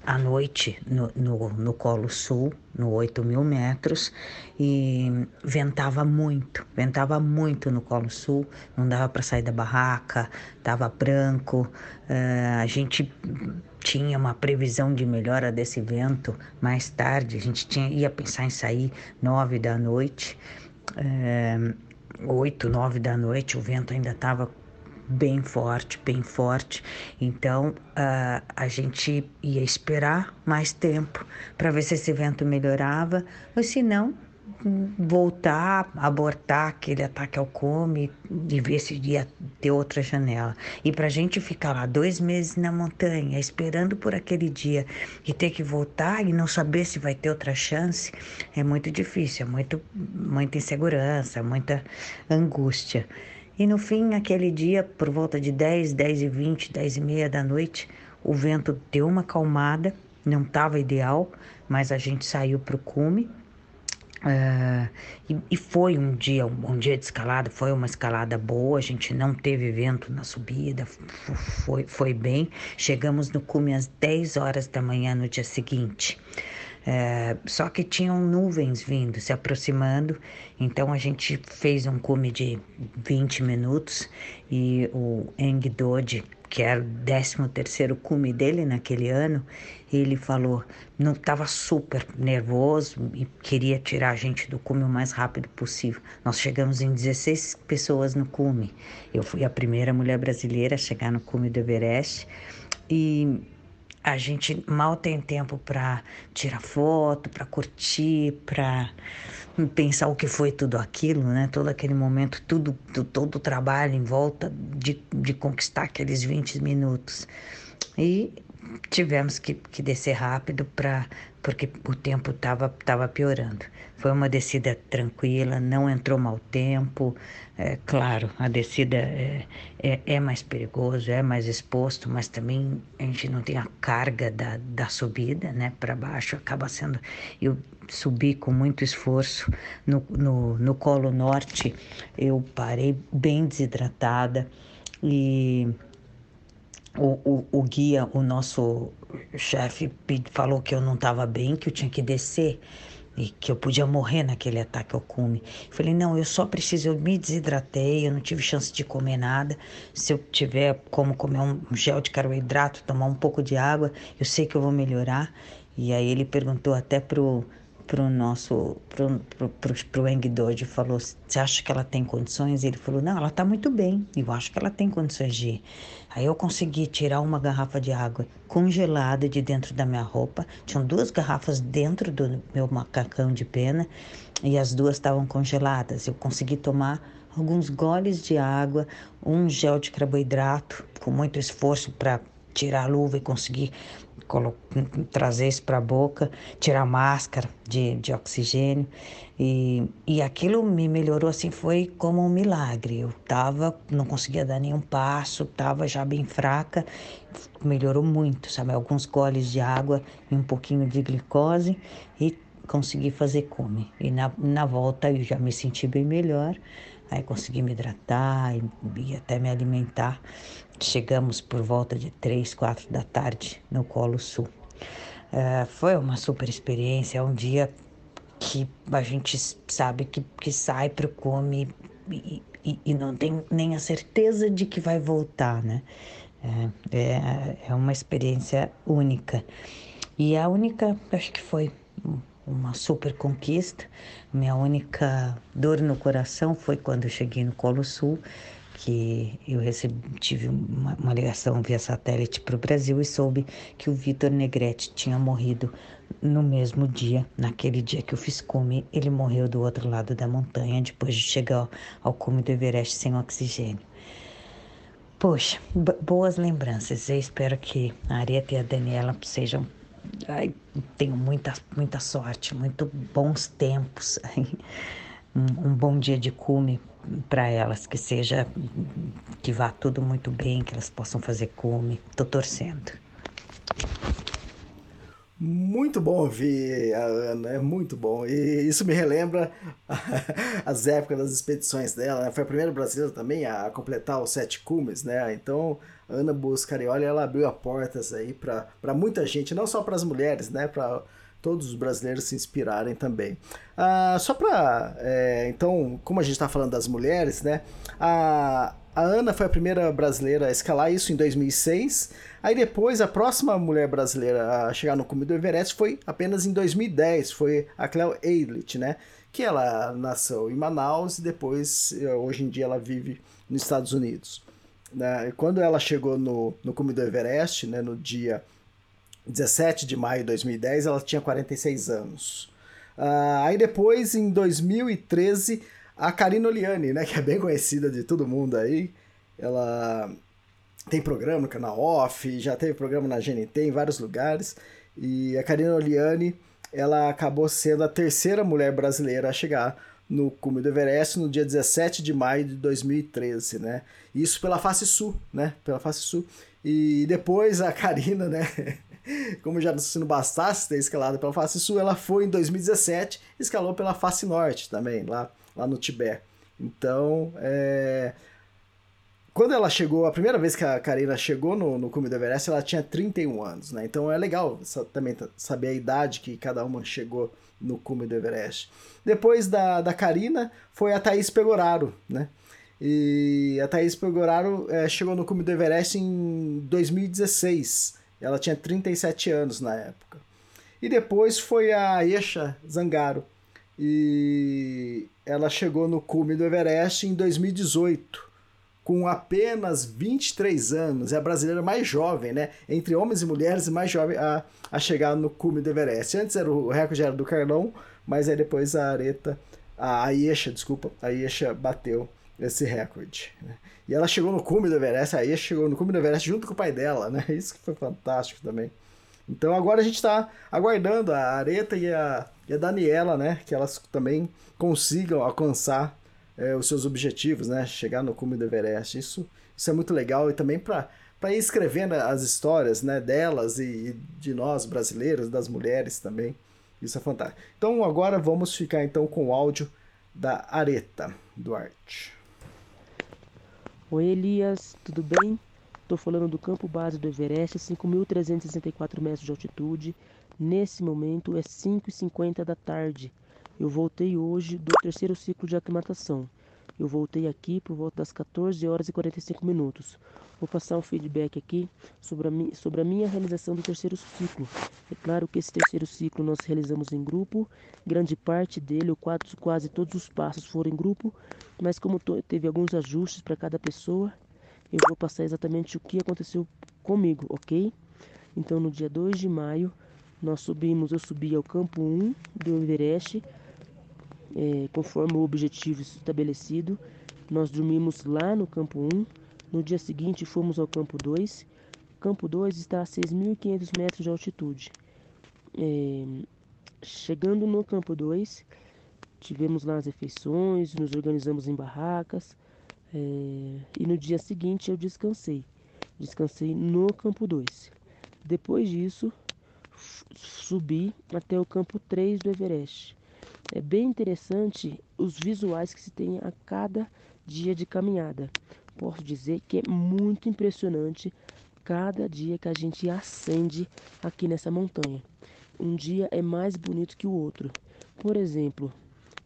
à noite no, no, no Colo Sul, no 8 mil metros, e ventava muito, ventava muito no Colo Sul, não dava para sair da barraca, estava branco, uh, a gente tinha uma previsão de melhora desse vento mais tarde, a gente tinha, ia pensar em sair nove da noite, uh, oito, nove da noite, o vento ainda estava bem forte, bem forte. Então uh, a gente ia esperar mais tempo para ver se esse vento melhorava, ou se não, voltar, abortar aquele ataque ao cume e ver se ia ter outra janela. E para a gente ficar lá dois meses na montanha, esperando por aquele dia e ter que voltar e não saber se vai ter outra chance, é muito difícil, é muito, muita insegurança, muita angústia. E no fim, aquele dia, por volta de 10, 10 e 20, 10 e meia da noite, o vento deu uma calmada, não estava ideal, mas a gente saiu para o cume. Uh, e, e, foi um dia, um, dia de escalada, foi uma escalada boa, a gente não teve vento na subida, foi, foi bem. Chegamos no cume às 10 horas da manhã no dia seguinte. É, só que tinham nuvens vindo, se aproximando, então a gente fez um cume de 20 minutos e o Eng Dodi, que era o 13 terceiro cume dele naquele ano, ele falou, não estava super nervoso e queria tirar a gente do cume o mais rápido possível. Nós chegamos em 16 pessoas no cume. Eu fui a primeira mulher brasileira a chegar no cume do Everest e a gente mal tem tempo para tirar foto, para curtir, para pensar o que foi tudo aquilo, né? Todo aquele momento, tudo, todo o trabalho em volta de, de conquistar aqueles 20 minutos. E tivemos que, que descer rápido para porque o tempo estava tava piorando. Foi uma descida tranquila, não entrou mau tempo. É, claro, a descida é, é, é, mais perigoso, é mais exposto, mas também a gente não tem a carga da, da subida, né? Para baixo acaba sendo. Eu subi com muito esforço no, no, no Colo Norte, eu parei bem desidratada e o, o, o guia, o nosso chefe, falou que eu não estava bem, que eu tinha que descer e que eu podia morrer naquele ataque ao cume. Falei, não, eu só preciso, eu me desidratei, eu não tive chance de comer nada. Se eu tiver como comer um gel de carboidrato, tomar um pouco de água, eu sei que eu vou melhorar. E aí ele perguntou até pro pro nosso pro, pro, pro, pro Engdoji falou você acha que ela tem condições ele falou não ela está muito bem eu acho que ela tem condições de. Aí eu consegui tirar uma garrafa de água congelada de dentro da minha roupa. Tinham duas garrafas dentro do meu macacão de pena e as duas estavam congeladas. Eu consegui tomar alguns goles de água um gel de carboidrato com muito esforço para tirar a luva e conseguir trazer isso para a boca, tirar a máscara de, de oxigênio. E, e aquilo me melhorou assim, foi como um milagre. Eu tava, não conseguia dar nenhum passo, tava já bem fraca, melhorou muito, sabe? Alguns goles de água e um pouquinho de glicose e consegui fazer come. E na, na volta eu já me senti bem melhor, aí consegui me hidratar e, e até me alimentar. Chegamos por volta de três, quatro da tarde no Colo Sul. Uh, foi uma super experiência, é um dia que a gente sabe que, que sai para o come e, e, e, não tem nem a certeza de que vai voltar, né? É, é, é uma experiência única. E a única, acho que foi uma super conquista. Minha única dor no coração foi quando eu cheguei no Colo Sul, que eu recebi, tive uma, uma ligação via satélite para o Brasil e soube que o Vitor Negretti tinha morrido no mesmo dia, naquele dia que eu fiz cume, ele morreu do outro lado da montanha depois de chegar ao, ao cume do Everest sem oxigênio. Poxa, boas lembranças. Eu espero que a Areta e a Daniela sejam Ai, tenho muita, muita sorte, muito bons tempos. *laughs* Um, um bom dia de cume para elas, que seja, que vá tudo muito bem, que elas possam fazer cume. Tô torcendo. Muito bom ouvir Ana, é muito bom. E isso me relembra *laughs* as épocas das expedições dela. Né? Foi a primeira brasileira também a completar os sete cumes, né? Então, Ana Buscarioli, ela abriu as portas aí para muita gente, não só para as mulheres, né? Para todos os brasileiros se inspirarem também. Ah, só para, é, então, como a gente está falando das mulheres, né? A, a Ana foi a primeira brasileira a escalar isso em 2006. Aí depois, a próxima mulher brasileira a chegar no cume do Everest foi apenas em 2010, foi a Cleo Eidlich, né? Que ela nasceu em Manaus e depois, eh, hoje em dia, ela vive nos Estados Unidos. Né? Quando ela chegou no, no cume do Everest, né, no dia 17 de maio de 2010, ela tinha 46 anos. Uh, aí depois, em 2013, a Karina Oliani, né, que é bem conhecida de todo mundo aí, ela tem programa no canal Off, já teve programa na GNT em vários lugares, e a Karina Oliani, ela acabou sendo a terceira mulher brasileira a chegar no cume do Everest no dia 17 de maio de 2013, né? Isso pela face sul, né? Pela face sul. E depois a Karina, né? *laughs* Como já se não bastasse ter escalado pela face sul, ela foi em 2017 escalou pela face norte também, lá, lá no Tibete. Então, é... quando ela chegou, a primeira vez que a Karina chegou no, no cume do Everest, ela tinha 31 anos, né? Então é legal também saber a idade que cada uma chegou no cume do Everest. Depois da, da Karina foi a Thaís Pegoraro, né? E a Thaís Pegoraro é, chegou no cume do Everest em 2016. Ela tinha 37 anos na época. E depois foi a Esha Zangaro. E ela chegou no cume do Everest em 2018, com apenas 23 anos. É a brasileira mais jovem, né? Entre homens e mulheres, mais jovem a, a chegar no cume do Everest. Antes era o recorde era do Carlão, mas aí depois a Areta, a Ayesha, desculpa, a Ayesha bateu esse recorde. Né? E ela chegou no cume do Everest, a Ayesha chegou no cume do Everest junto com o pai dela, né? *laughs* Isso que foi fantástico também. Então agora a gente está aguardando a Areta e a, e a Daniela, né? Que elas também consigam alcançar é, os seus objetivos, né? Chegar no cume do Everest. Isso, isso é muito legal e também para para ir escrevendo as histórias né, delas e, e de nós brasileiros, das mulheres também. Isso é fantástico. Então agora vamos ficar então com o áudio da Areta Duarte. Oi Elias, tudo bem? Estou falando do campo base do Everest, 5.364 metros de altitude. Nesse momento é 5h50 da tarde. Eu voltei hoje do terceiro ciclo de aclimatação. Eu voltei aqui por volta das 14 horas e 45 minutos. Vou passar um feedback aqui sobre a, sobre a minha realização do terceiro ciclo. É claro que esse terceiro ciclo nós realizamos em grupo, grande parte dele, ou quase todos os passos foram em grupo, mas como teve alguns ajustes para cada pessoa, eu vou passar exatamente o que aconteceu comigo, ok? Então no dia 2 de maio, nós subimos, eu subi ao campo 1 do Everest, é, conforme o objetivo estabelecido. Nós dormimos lá no campo 1. No dia seguinte, fomos ao campo 2. Campo 2 está a 6.500 metros de altitude. É, chegando no campo 2, tivemos lá as refeições, nos organizamos em barracas. É, e no dia seguinte eu descansei. Descansei no campo 2. Depois disso, subi até o campo 3 do Everest. É bem interessante os visuais que se tem a cada dia de caminhada. Posso dizer que é muito impressionante cada dia que a gente ascende aqui nessa montanha. Um dia é mais bonito que o outro. Por exemplo,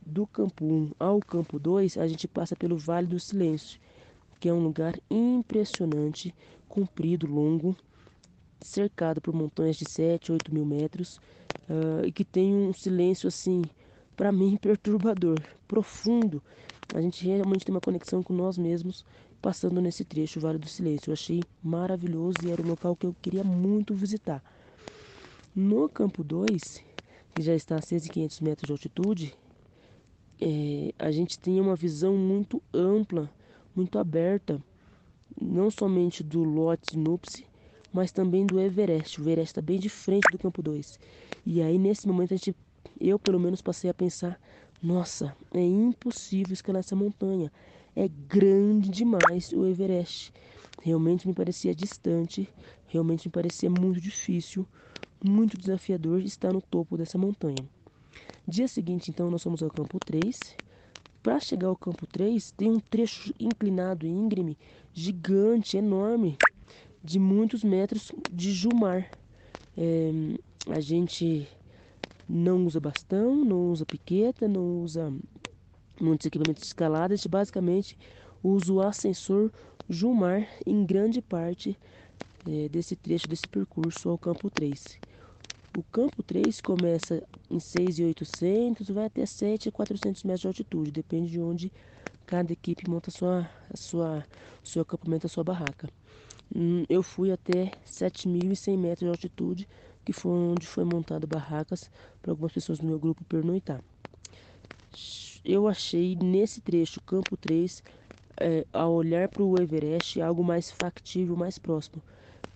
do campo 1 ao campo 2, a gente passa pelo Vale do Silêncio, que é um lugar impressionante, comprido, longo, cercado por montanhas de 7, 8 mil metros uh, e que tem um silêncio assim para mim, *laughs* perturbador, profundo. A gente realmente tem uma conexão com nós mesmos passando nesse trecho, o Vale do Silêncio. Eu achei maravilhoso e era um local que eu queria muito visitar. No campo 2, que já está a 6.500 metros de altitude, é, a gente tem uma visão muito ampla, muito aberta, não somente do lote Nupsi, mas também do Everest. O Everest está bem de frente do campo 2. E aí, nesse momento, a gente, eu pelo menos passei a pensar: nossa, é impossível escalar essa montanha. É grande demais o Everest. Realmente me parecia distante, realmente me parecia muito difícil, muito desafiador estar no topo dessa montanha. Dia seguinte, então, nós fomos ao campo 3. Para chegar ao campo 3, tem um trecho inclinado, íngreme, gigante, enorme, de muitos metros de Jumar. É, a gente não usa bastão, não usa piqueta, não usa muitos equipamentos de escalada. A gente basicamente usa o ascensor Jumar em grande parte é, desse trecho, desse percurso ao campo 3. O campo 3 começa em 6,800 vai até 7,400 metros de altitude, depende de onde cada equipe monta sua, a sua, seu acampamento, a sua barraca. Hum, eu fui até 7.100 metros de altitude, que foi onde foi montada barracas para algumas pessoas do meu grupo pernoitar. Eu achei nesse trecho, campo 3, é, a olhar para o Everest, algo mais factível, mais próximo.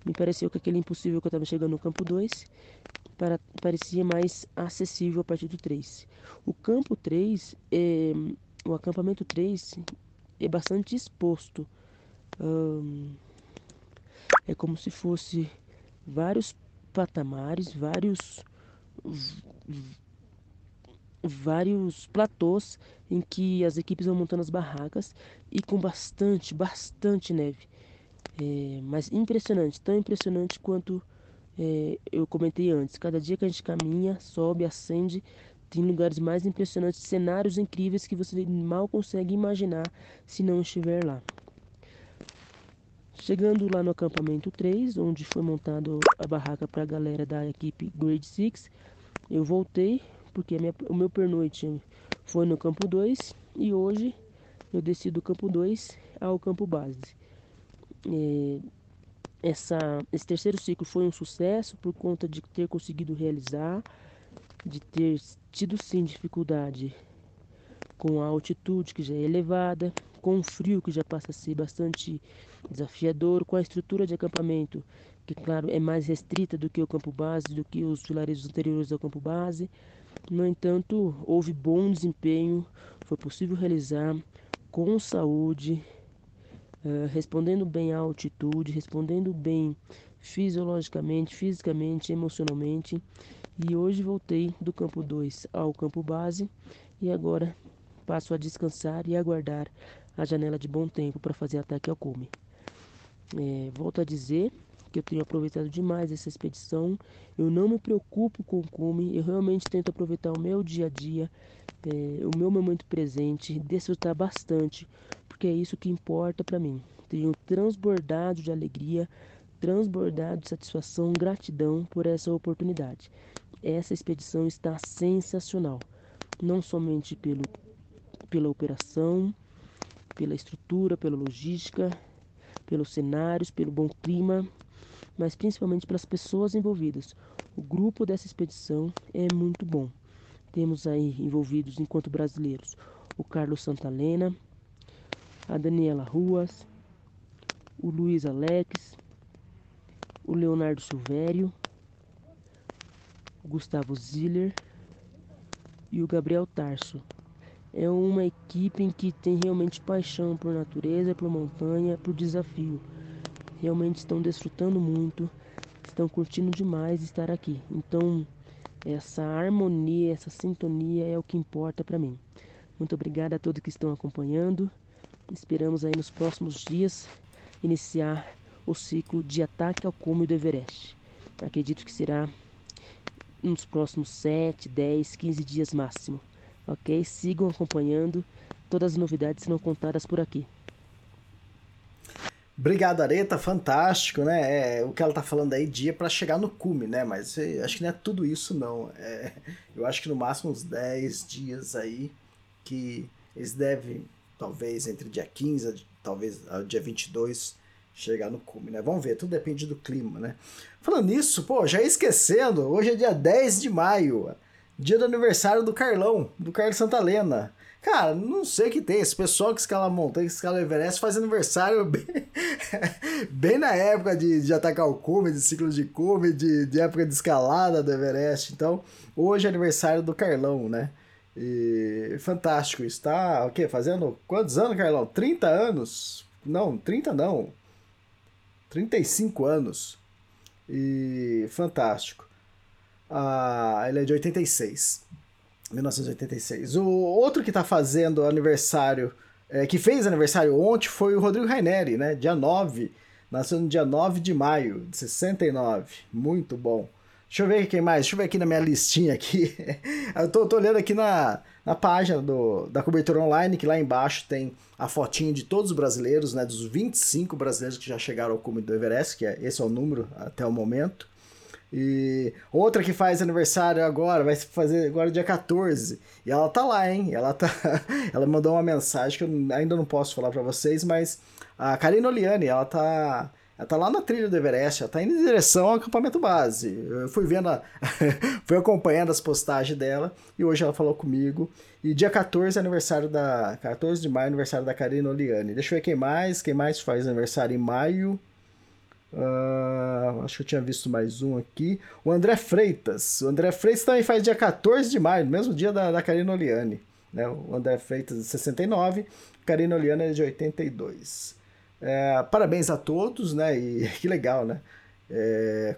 Me pareceu que aquele impossível que eu estava chegando no campo 2 para, parecia mais acessível a partir do 3. O campo 3, é, o acampamento 3 é bastante exposto. Hum, é como se fosse vários patamares, vários vários platôs em que as equipes vão montando as barracas e com bastante, bastante neve. É, mas impressionante, tão impressionante quanto é, eu comentei antes, cada dia que a gente caminha, sobe, acende, tem lugares mais impressionantes, cenários incríveis que você mal consegue imaginar se não estiver lá. Chegando lá no acampamento 3, onde foi montado a barraca para a galera da equipe Grade 6, eu voltei porque minha, o meu pernoite foi no campo 2 e hoje eu desci do campo 2 ao campo base. É, essa, esse terceiro ciclo foi um sucesso por conta de ter conseguido realizar, de ter tido sim dificuldade com a altitude que já é elevada, com o frio que já passa a ser bastante desafiador, com a estrutura de acampamento que claro é mais restrita do que o campo base, do que os vilarejos anteriores ao campo base. No entanto, houve bom desempenho, foi possível realizar com saúde, uh, respondendo bem à altitude, respondendo bem fisiologicamente, fisicamente, emocionalmente. E hoje voltei do campo 2 ao campo base e agora passo a descansar e aguardar a janela de bom tempo para fazer ataque ao cume. É, volto a dizer que eu tenho aproveitado demais essa expedição. Eu não me preocupo com o cume, eu realmente tento aproveitar o meu dia a dia, é, o meu momento presente, desfrutar bastante, porque é isso que importa para mim. Tenho transbordado de alegria, transbordado de satisfação, gratidão por essa oportunidade. Essa expedição está sensacional, não somente pelo, pela operação, pela estrutura, pela logística, pelos cenários, pelo bom clima, mas principalmente pelas pessoas envolvidas. O grupo dessa expedição é muito bom. Temos aí envolvidos, enquanto brasileiros, o Carlos Santalena, a Daniela Ruas, o Luiz Alex, o Leonardo Silvério, o Gustavo Ziller e o Gabriel Tarso. É uma equipe em que tem realmente paixão por natureza, por montanha, por desafio realmente estão desfrutando muito, estão curtindo demais estar aqui. Então, essa harmonia, essa sintonia é o que importa para mim. Muito obrigada a todos que estão acompanhando. Esperamos aí nos próximos dias iniciar o ciclo de ataque ao cume do Everest. Acredito que será nos próximos 7, 10, 15 dias máximo. Ok? Sigam acompanhando. Todas as novidades serão contadas por aqui. Obrigado, Areta, fantástico, né? É, o que ela tá falando aí, dia para chegar no cume, né? Mas é, acho que não é tudo isso, não. É, eu acho que no máximo uns 10 dias aí que eles devem, talvez entre dia 15 talvez dia 22 chegar no cume, né? Vamos ver, tudo depende do clima, né? Falando nisso, pô, já esquecendo, hoje é dia 10 de maio, dia do aniversário do Carlão, do Carlos Santalena. Cara, não sei o que tem. Esse pessoal que escala montanha, que escala Everest, faz aniversário *laughs* bem, bem na época de, de atacar o cume, de ciclo de cume, de, de época de escalada do Everest. Então, hoje é aniversário do Carlão, né? E fantástico isso, tá? O quê? Fazendo quantos anos, Carlão? 30 anos? Não, 30 não. 35 anos. E fantástico. Ah, ele é de 86. 1986. O outro que está fazendo aniversário, é, que fez aniversário ontem, foi o Rodrigo Raineri, né? Dia 9. Nasceu no dia 9 de maio de 69. Muito bom. Deixa eu ver quem mais. Deixa eu ver aqui na minha listinha aqui. *laughs* eu tô, tô, olhando aqui na, na página do, da cobertura online, que lá embaixo tem a fotinha de todos os brasileiros, né? Dos 25 brasileiros que já chegaram ao cume do Everest, que é, esse é o número até o momento. E outra que faz aniversário agora, vai fazer agora dia 14. E ela tá lá, hein? Ela tá *laughs* ela mandou uma mensagem que eu ainda não posso falar para vocês, mas a Karina Oliane, ela tá ela tá lá na trilha do Everest, ela tá indo em direção ao acampamento base. Eu fui vendo, a... *laughs* fui acompanhando as postagens dela e hoje ela falou comigo. E dia 14 é aniversário da. 14 de maio, é aniversário da Karina Oliane. Deixa eu ver quem mais. Quem mais faz aniversário em maio? Uh, acho que eu tinha visto mais um aqui. O André Freitas. O André Freitas também faz dia 14 de maio, mesmo dia da, da Karina Oliane. Né? O André Freitas de 69, Karina Oliane é de 82. É, parabéns a todos, né? E *laughs* que legal, né? É,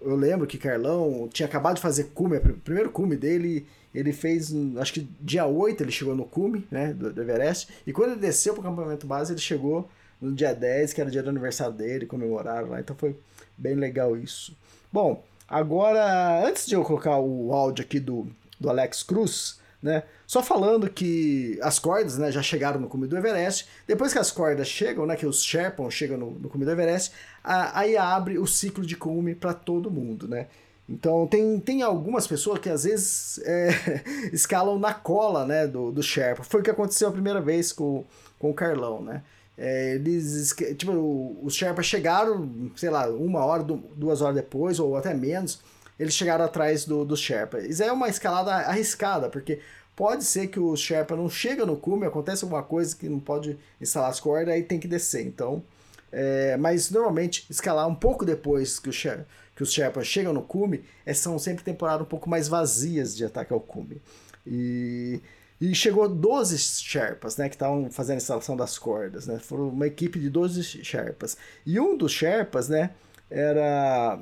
eu lembro que Carlão tinha acabado de fazer cume, o primeiro cume dele, ele fez, acho que dia 8 ele chegou no cume, né, do, do Everest, e quando ele desceu para o acampamento base, ele chegou no dia 10, que era o dia do aniversário dele, comemoraram lá, então foi bem legal isso. Bom, agora, antes de eu colocar o áudio aqui do, do Alex Cruz, né, só falando que as cordas né, já chegaram no cume do Everest, depois que as cordas chegam, né, que os Sherpons chegam no, no cume do Everest, a, aí abre o ciclo de cume para todo mundo, né? Então tem, tem algumas pessoas que às vezes é, *laughs* escalam na cola né, do, do Sherpa. Foi o que aconteceu a primeira vez com, com o Carlão, né? É, eles, tipo, os Sherpas chegaram, sei lá, uma hora, duas horas depois, ou até menos, eles chegaram atrás do, do Sherpa. Isso é uma escalada arriscada, porque pode ser que o Sherpa não chega no cume, acontece alguma coisa que não pode instalar as cordas, aí tem que descer. Então, é, mas normalmente escalar um pouco depois que, o Sherpa, que os Sherpas chegam no cume, é, são sempre temporadas um pouco mais vazias de ataque ao cume. E e chegou 12 Sherpas, né, que estavam fazendo a instalação das cordas, né? Foram uma equipe de 12 Sherpas. E um dos Sherpas, né, era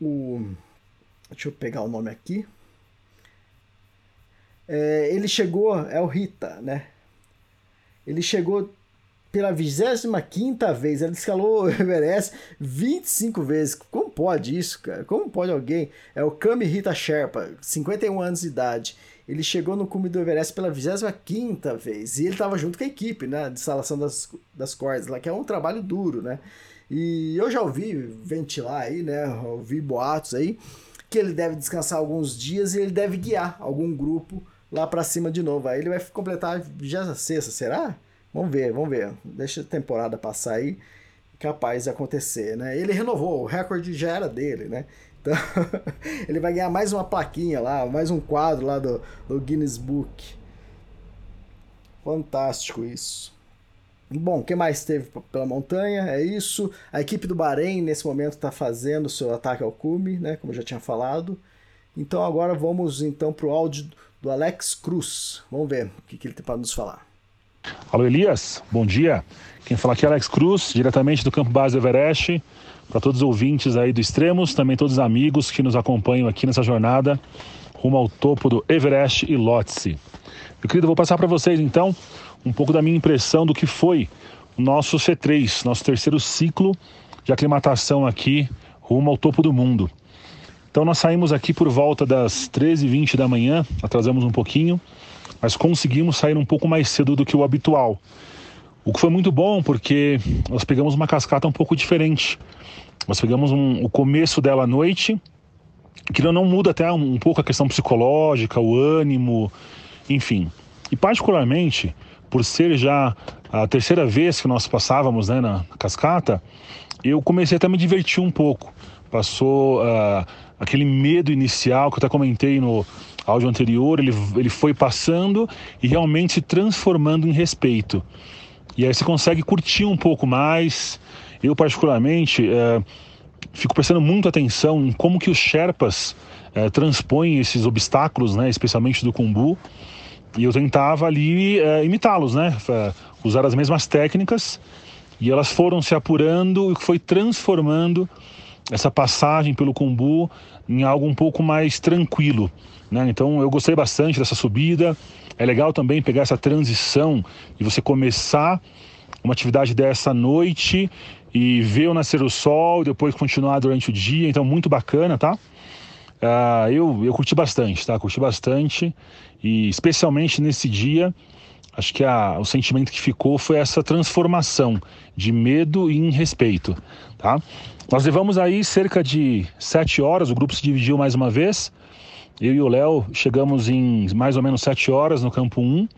o Deixa eu pegar o nome aqui. É, ele chegou, é o Rita, né? Ele chegou pela 25 vez, ele escalou o Everest 25 vezes. Como pode isso, cara? Como pode alguém? É o Kami Rita Sherpa, 51 anos de idade ele chegou no cume do Everest pela 25 vez. E ele estava junto com a equipe, né? De instalação das, das cordas lá, que é um trabalho duro, né? E eu já ouvi ventilar aí, né? Ouvi boatos aí que ele deve descansar alguns dias e ele deve guiar algum grupo lá para cima de novo. Aí ele vai completar a 26, será? Vamos ver, vamos ver. Deixa a temporada passar aí. Capaz de acontecer, né? Ele renovou, o recorde já era dele, né? Então, *laughs* ele vai ganhar mais uma plaquinha lá, mais um quadro lá do, do Guinness Book. Fantástico isso. Bom, o que mais teve pela montanha? É isso. A equipe do Bahrein, nesse momento, está fazendo seu ataque ao cume, né? Como eu já tinha falado. Então agora vamos então para o áudio do Alex Cruz. Vamos ver o que, que ele tem para nos falar. Alô Elias, bom dia. Quem fala aqui é Alex Cruz, diretamente do Campo Base Everest para todos os ouvintes aí do Extremos, também todos os amigos que nos acompanham aqui nessa jornada rumo ao topo do Everest e Lhotse. Meu querido, vou passar para vocês então um pouco da minha impressão do que foi o nosso C3, nosso terceiro ciclo de aclimatação aqui rumo ao topo do mundo. Então nós saímos aqui por volta das 13h20 da manhã, atrasamos um pouquinho, mas conseguimos sair um pouco mais cedo do que o habitual. O que foi muito bom porque nós pegamos uma cascata um pouco diferente. Nós pegamos um, o começo dela à noite, que não muda até um, pouco a questão psicológica, o ânimo, enfim. E particularmente, por ser já a terceira vez que nós passávamos né, na cascata, eu comecei até a me divertir um pouco. Passou uh, aquele medo inicial que eu até comentei no áudio anterior, ele, ele foi passando e realmente se transformando em respeito. E aí você consegue curtir um pouco mais. Eu, particularmente, uh, fico prestando muito atenção em como que os Sherpas uh, transpõem esses obstáculos, né, especialmente do Kumbu. E eu tentava ali uh, imitá-los, né? usar as mesmas técnicas e elas foram se apurando e foi transformando essa passagem pelo Kumbu em algo um pouco mais tranquilo. Né? Então eu gostei bastante dessa subida. É legal também pegar essa transição e você começar uma atividade dessa noite e ver o nascer do sol, depois continuar durante o dia. Então muito bacana, tá? Uh, eu, eu curti bastante, tá? Curti bastante e especialmente nesse dia acho que a, o sentimento que ficou foi essa transformação de medo em respeito, tá? Nós levamos aí cerca de sete horas, o grupo se dividiu mais uma vez. Eu e o Léo chegamos em mais ou menos sete horas no campo 1.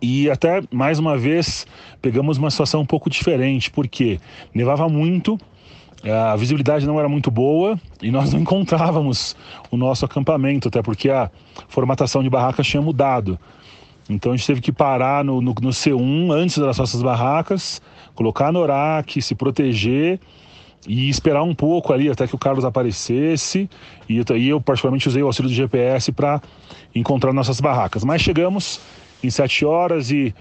E até mais uma vez pegamos uma situação um pouco diferente, porque nevava muito, a visibilidade não era muito boa e nós não encontrávamos o nosso acampamento, até porque a formatação de barracas tinha mudado. Então a gente teve que parar no, no, no C1 antes das nossas barracas, colocar no orac, se proteger e esperar um pouco ali até que o Carlos aparecesse. E aí eu particularmente usei o auxílio do GPS para encontrar nossas barracas. Mas chegamos em sete horas e,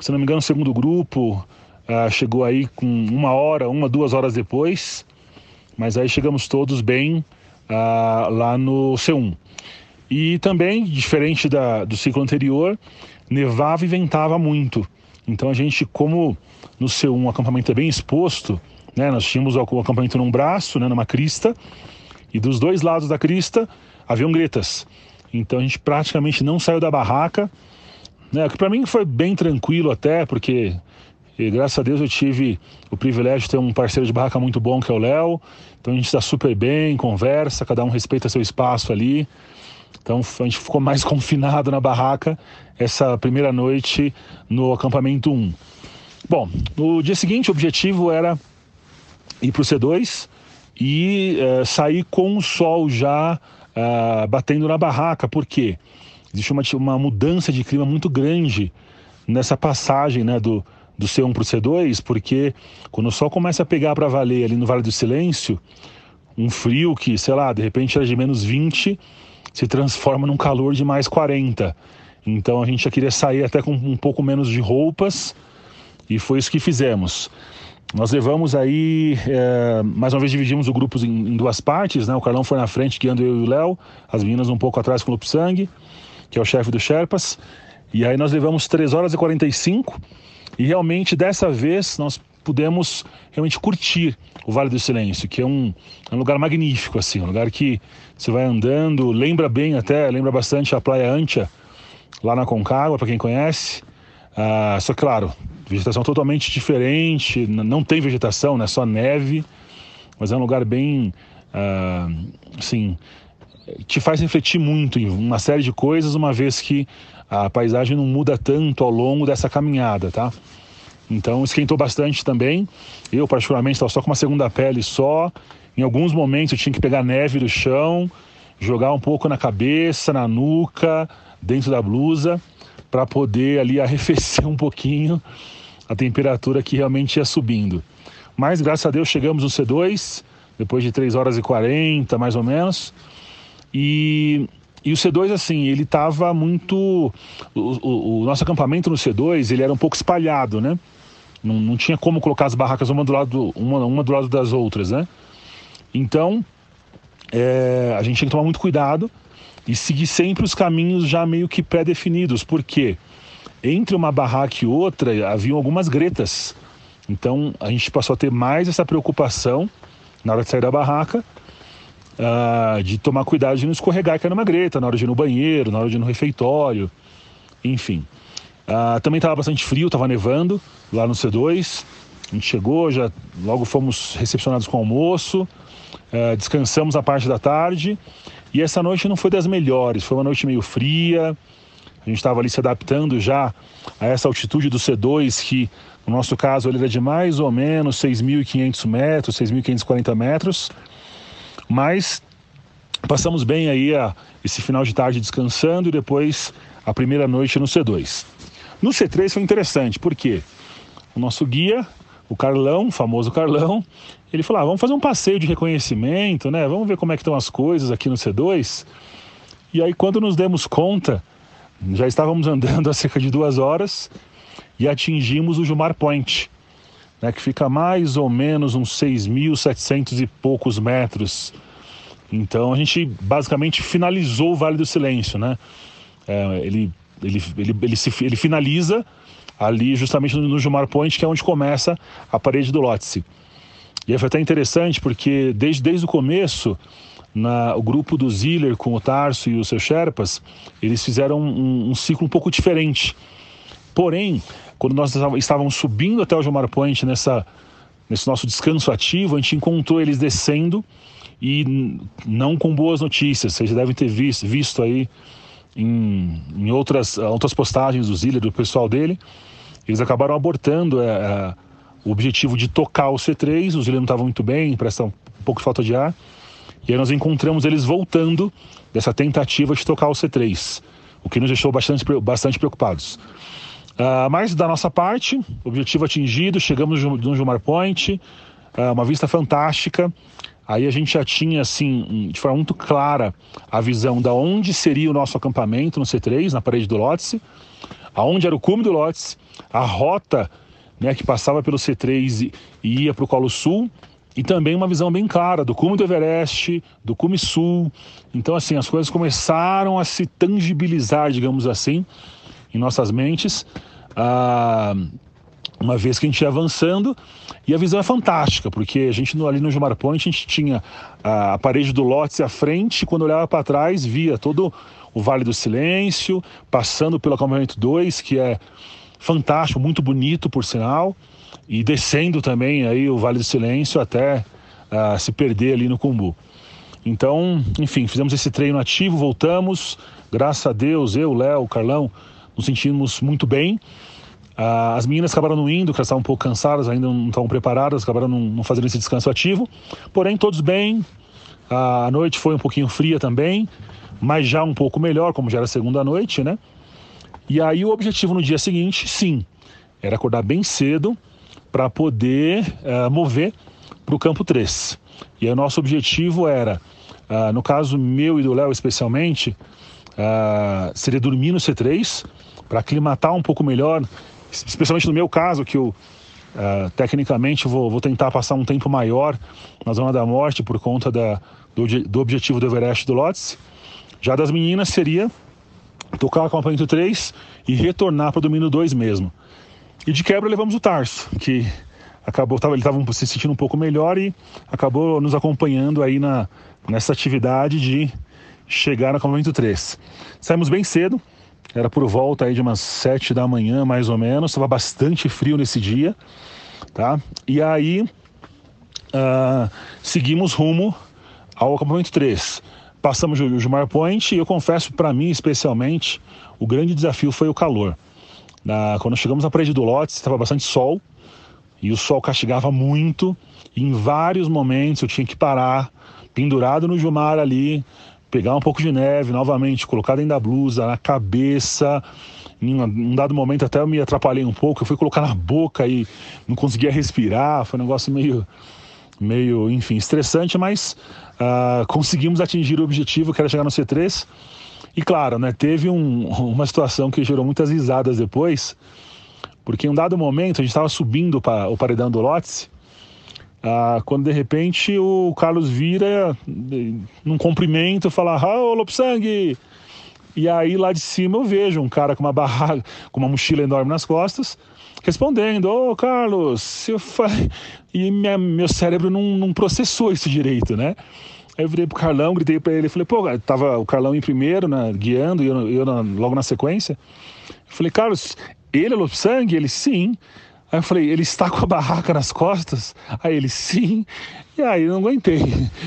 se não me engano, o segundo grupo uh, chegou aí com uma hora, uma, duas horas depois. Mas aí chegamos todos bem uh, lá no C1. E também, diferente da, do ciclo anterior, nevava e ventava muito. Então a gente, como no C1 o acampamento é bem exposto, né, nós tínhamos o acampamento num braço, né, numa crista, e dos dois lados da crista haviam gretas. Então a gente praticamente não saiu da barraca, né, que para mim foi bem tranquilo até, porque e, graças a Deus eu tive o privilégio de ter um parceiro de barraca muito bom que é o Léo. Então a gente está super bem, conversa, cada um respeita seu espaço ali. Então a gente ficou mais *laughs* confinado na barraca essa primeira noite no acampamento 1. Bom, no dia seguinte o objetivo era ir para o C2 e uh, sair com o sol já uh, batendo na barraca, porque existe uma, uma mudança de clima muito grande nessa passagem né, do, do C1 para o C2, porque quando o sol começa a pegar para valer ali no Vale do Silêncio, um frio que, sei lá, de repente era de menos 20, se transforma num calor de mais 40. Então a gente já queria sair até com um pouco menos de roupas e foi isso que fizemos. Nós levamos aí, é, mais uma vez dividimos o grupo em, em, duas partes, né? O Carlão foi na frente, guiando eu e o Léo, as meninas um pouco atrás com o Lupo Sangue, que é o chefe do Sherpas. E aí nós levamos 3 horas e 45 e realmente dessa vez nós pudemos realmente curtir o Vale do Silêncio, que é um, é um lugar magnífico, assim, um lugar que você vai andando, lembra bem até, lembra bastante a Praia Antia, lá na Concagua, para quem conhece. Ah, só claro, vegetação totalmente diferente, não tem vegetação, né, só neve, mas é um lugar bem, ah, assim, te faz refletir muito em uma série de coisas, uma vez que a paisagem não muda tanto ao longo dessa caminhada, tá? Então esquentou bastante também. Eu, particularmente, estava só com uma segunda pele só. Em alguns momentos eu tinha que pegar neve do chão, jogar um pouco na cabeça, na nuca, dentro da blusa, para poder ali *laughs* arrefecer um pouquinho a temperatura que realmente ia subindo. Mas graças a Deus chegamos no C2, depois de 3 horas e 40 mais ou menos. E, e o C2, assim, ele estava muito. O, o, o, nosso acampamento no C2 ele era um pouco espalhado, né? Não, não tinha como colocar as barracas uma do lado, uma, uma do lado das outras, né? Então, é, a gente tinha que tomar muito cuidado e seguir sempre os caminhos já meio que pré-definidos, porque entre uma barraca e outra haviam algumas gretas. Então, a gente passou a ter mais essa preocupação na hora de sair da barraca, uh, de tomar cuidado de não escorregar e cair numa greta, na hora de ir no banheiro, na hora de ir no refeitório, enfim. Uh, também estava bastante frio, estava nevando lá no C2. A gente chegou, já logo fomos recepcionados com almoço, uh, descansamos a parte da tarde. E essa noite não foi das melhores, foi uma noite meio fria. A gente estava ali se adaptando já a essa altitude do C2, que no nosso caso ele era de mais ou menos 6.500 metros, 6.540 metros. Mas passamos bem aí a, esse final de tarde descansando e depois a primeira noite no C2. No C3 foi interessante, porque o nosso guia, o Carlão, o famoso Carlão, ele falou: ah, vamos fazer um passeio de reconhecimento, né? Vamos ver como é que estão as coisas aqui no C2. E aí, quando nos demos conta, já estávamos andando *laughs* há cerca de duas horas e atingimos o Jumar Point, né, que fica mais ou menos uns 6.700 e poucos metros. Então a gente basicamente finalizou o Vale do Silêncio, né? É, ele, ele, ele, ele, se, ele finaliza ali justamente no, no Jumar Point, que é onde começa a parede do Lhotse. E aí foi até interessante porque desde, desde o começo na, o grupo do Ziller com o Tarso e os seus Sherpas, eles fizeram um, um, ciclo um pouco diferente. Porém, quando nós estávamos subindo até o Jomar Point nessa, nesse nosso descanso ativo, a gente encontrou eles descendo e não com boas notícias. Vocês devem ter visto, visto aí em, em outras, outras postagens do Ziller, do pessoal dele. Eles acabaram abortando é, é, o objetivo de tocar o C3. O Ziller não estava muito bem, presta um pouco de falta de ar. E aí nós encontramos eles voltando dessa tentativa de tocar o C3, o que nos deixou bastante, bastante preocupados. Uh, mas da nossa parte, objetivo atingido, chegamos no Jumar Point, uh, uma vista fantástica. Aí a gente já tinha, assim, de forma muito clara, a visão da onde seria o nosso acampamento no C3, na parede do Lotse, aonde era o cume do Lotse, a rota né, que passava pelo C3 e, e ia para o Colo Sul, e também uma visão bem clara do cume do Everest, do cume sul. Então, assim, as coisas começaram a se tangibilizar, digamos assim, em nossas mentes, ah, uma vez que a gente ia avançando. E a visão é fantástica, porque a gente ali no Jumar Point, a gente tinha a parede do Lotse à frente, quando olhava para trás, via todo o Vale do Silêncio, passando pelo acampamento 2, que é fantástico, muito bonito, por sinal e descendo também aí o Vale do Silêncio até uh, se perder ali no Cumbu. Então, enfim, fizemos esse treino ativo, voltamos, graças a Deus, eu, Léo, Carlão, nos sentimos muito bem. Uh, as meninas acabaram não indo, porque estavam um pouco cansadas, ainda não estavam preparadas, acabaram não, não fazendo esse descanso ativo. Porém, todos bem. Uh, a noite foi um pouquinho fria também, mas já um pouco melhor, como já era segunda noite, né? E aí o objetivo no dia seguinte, sim, era acordar bem cedo, para poder uh, mover para o campo 3. E aí o nosso objetivo era, uh, no caso meu e do Léo especialmente, uh, seria dormir no C3 para aclimatar um pouco melhor, especialmente no meu caso, que eu tecnicamente vou, vou, tentar passar um tempo maior na zona da morte por conta da, do, do objetivo do Everest do Lotse. Já das meninas seria tocar o acampamento 3 e retornar para o domínio 2 mesmo. E de quebra levamos o Tarso, que acabou, tava, ele estava se sentindo um pouco melhor e acabou nos acompanhando aí na, nessa atividade de chegar no acampamento 3. Saímos bem cedo, era por volta aí de umas 7 da manhã, mais ou menos, estava bastante frio nesse dia, tá? E aí uh, seguimos rumo ao acampamento 3. Passamos o Jumar Point e eu confesso para mim especialmente, o grande desafio foi o calor. Na, quando chegamos na parede do lote, estava bastante sol e o sol castigava muito. Em vários momentos eu tinha que parar, pendurado no Jumar ali, pegar um pouco de neve novamente, colocar dentro da blusa, na cabeça. Em um dado momento até eu me atrapalhei um pouco, eu fui colocar na boca e não conseguia respirar. Foi um negócio meio, meio enfim, estressante, mas uh, conseguimos atingir o objetivo que era chegar no C3 e claro, né, teve um, uma situação que gerou muitas risadas depois, porque em um dado momento a gente estava subindo para o paredão do Lotse, ah, quando de repente o Carlos vira num cumprimento fala: Ô Lopsang! E aí lá de cima eu vejo um cara com uma barraca, *laughs* com uma mochila enorme nas costas, respondendo: Ô Carlos, eu falei... e minha, meu cérebro não, não processou isso direito, né? Aí eu virei pro Carlão, gritei para ele, falei, pô, tava o Carlão em primeiro, né, guiando, e eu, eu logo na sequência. Eu falei, Carlos, ele é Lopsang? Ele, sim. Aí eu falei, ele está com a barraca nas costas? Aí ele, sim. E aí eu não aguentei.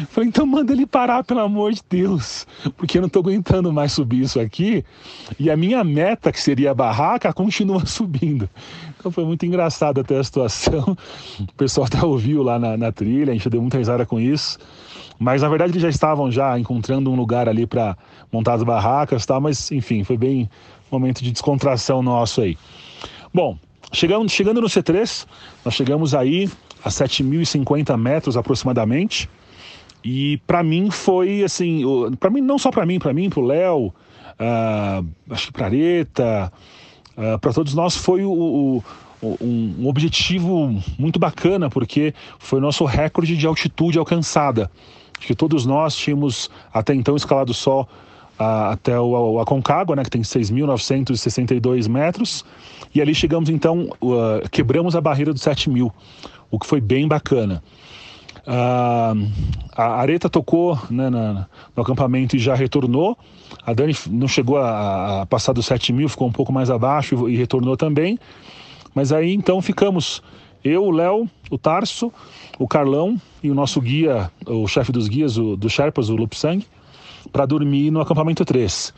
Falei, então manda ele parar, pelo amor de Deus. Porque eu não estou aguentando mais subir isso aqui. E a minha meta, que seria a barraca, continua *laughs* subindo. Então foi muito engraçado até a situação. O pessoal até ouviu lá na, na trilha, a gente deu muita risada com isso. Mas na verdade eles já estavam já encontrando um lugar ali para montar as barracas, tá? Mas enfim, foi bem um momento de descontração nosso aí. Bom, chegando, chegando no C3, nós chegamos aí a 7.050 metros aproximadamente. E para mim foi assim, para mim não só para mim, para mim, para o Léo, uh, acho que para Areta, uh, para todos nós foi o, o um, um, objetivo muito bacana, porque foi o nosso recorde de altitude alcançada. Acho que todos nós tínhamos até então escalado só até o, o Aconcagua, né, que tem 6.962 metros, e ali chegamos então, uh, quebramos a barreira dos 7 mil, o que foi bem bacana. Uh, a Areta tocou né, na, no acampamento e já retornou. A Dani não chegou a, a passar dos 7 mil, ficou um pouco mais abaixo e, e retornou também. Mas aí então ficamos eu, o Léo, o Tarso, o Carlão e o nosso guia, o chefe dos guias, o, do Sherpas, o Lupsang, para dormir no acampamento 3.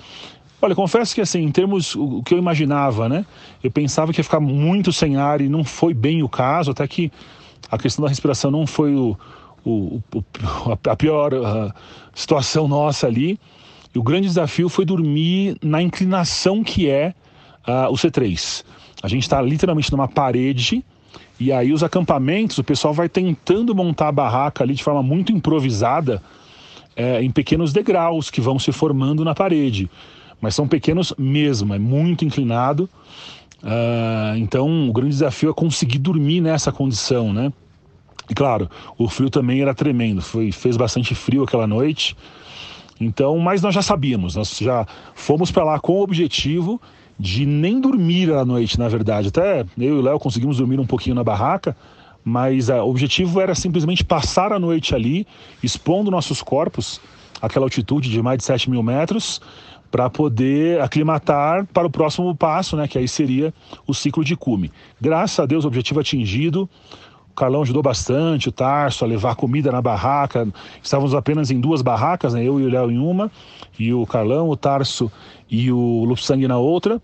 Olha, confesso que assim, em termos o que eu imaginava, né? Eu pensava que ia ficar muito sem ar e não foi bem o caso, até que a questão da respiração não foi o, o, o a pior uh, situação nossa ali. E o grande desafio foi dormir na inclinação que é uh, o C3. A gente está literalmente numa parede e aí os acampamentos, o pessoal vai tentando montar a barraca ali de forma muito improvisada, é, em pequenos degraus que vão se formando na parede. Mas são pequenos mesmo, é muito inclinado. Uh, então o grande desafio é conseguir dormir nessa condição, né? E claro, o frio também era tremendo, foi, fez bastante frio aquela noite. Então, mas nós já sabíamos, nós já fomos para lá com o objetivo de nem dormir à noite, na verdade. Até eu e o Léo conseguimos dormir um pouquinho na barraca, mas uh, o objetivo era simplesmente passar a noite ali, expondo nossos corpos àquela altitude de mais de 7 mil metros, para poder aclimatar para o próximo passo, né, que aí seria o ciclo de cume. Graças a Deus, o objetivo atingido. O Carlão ajudou bastante, o Tarso, a levar comida na barraca. Estávamos apenas em duas barracas, né, eu e o Léo em uma, e o Carlão, o Tarso e o Lupsang na outra.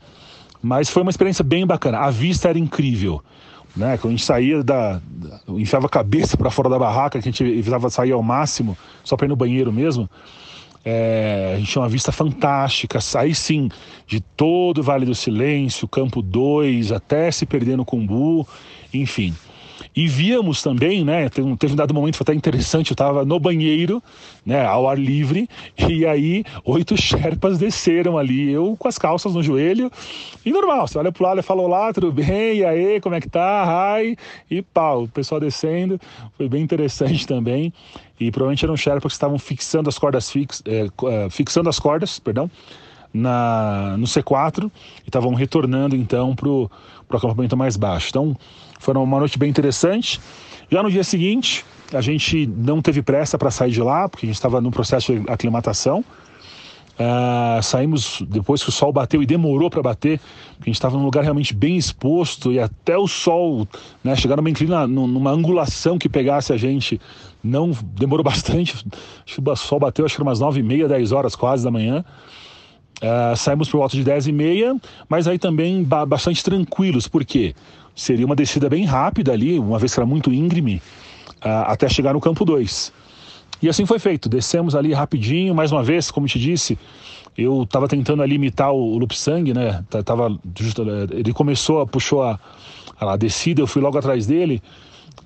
Mas foi uma experiência bem bacana. A vista era incrível. Né? Quando a gente saía da. enfiava a cabeça para fora da barraca, que a gente evitava sair ao máximo, só para ir no banheiro mesmo. É, a gente tinha uma vista fantástica, aí sim, de todo o Vale do Silêncio, Campo 2, até se perder no Cumbu, enfim. E víamos também, né? Teve um, dado momento foi até interessante, eu estava no banheiro, né, ao ar livre, e aí oito *laughs* Sherpas desceram ali, eu com as calças no joelho, e normal, você olha pro lado e fala: Olá, tudo bem? E aí, como é que tá? Hi! E pau, o pessoal descendo, foi bem interessante *laughs* também. E provavelmente eram Sherpas que estavam fixando as cordas fix, é, é, fixando as cordas, perdão, na, no C4 e estavam retornando então para o acampamento mais baixo. Então foi uma noite bem interessante. Já no dia seguinte, a gente não teve pressa para sair de lá, porque a gente estava no processo de aclimatação. Uh, saímos depois que o sol bateu e demorou para bater, porque a gente estava num lugar realmente bem exposto e até o sol né, chegar numa inclina, numa angulação que pegasse a gente, não demorou *laughs* bastante. Acho que o sol bateu, acho que umas 9 e meia, 10 horas quase da manhã. Uh, saímos por volta de 10 e meia, mas aí também bastante tranquilos, porque seria uma descida bem rápida ali, uma vez que era muito íngreme, uh, até chegar no campo 2. E assim foi feito, descemos ali rapidinho, mais uma vez, como te disse, eu estava tentando ali imitar o, Lupsang, né? Tava eh, ele começou, puxou a, a descida, eu fui logo atrás dele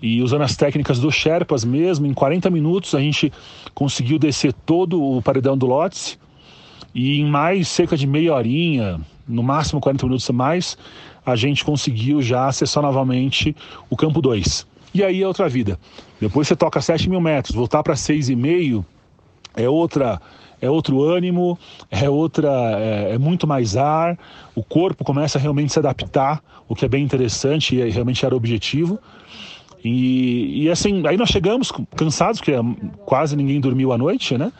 e usando as técnicas dos Sherpas mesmo, em 40 minutos a gente conseguiu descer todo o paredão do Lotse e em mais cerca de meia horinha, no máximo 40 minutos a mais, a gente conseguiu já acessar novamente o campo 2. E aí é outra vida. Depois você toca 7 mil metros, voltar para 6,5 é outra é outro ânimo, é outra, é, é, muito mais ar, o corpo começa a realmente se adaptar, o que é bem interessante e realmente era o objetivo. E, e assim, aí nós chegamos cansados, porque quase ninguém dormiu à noite, né?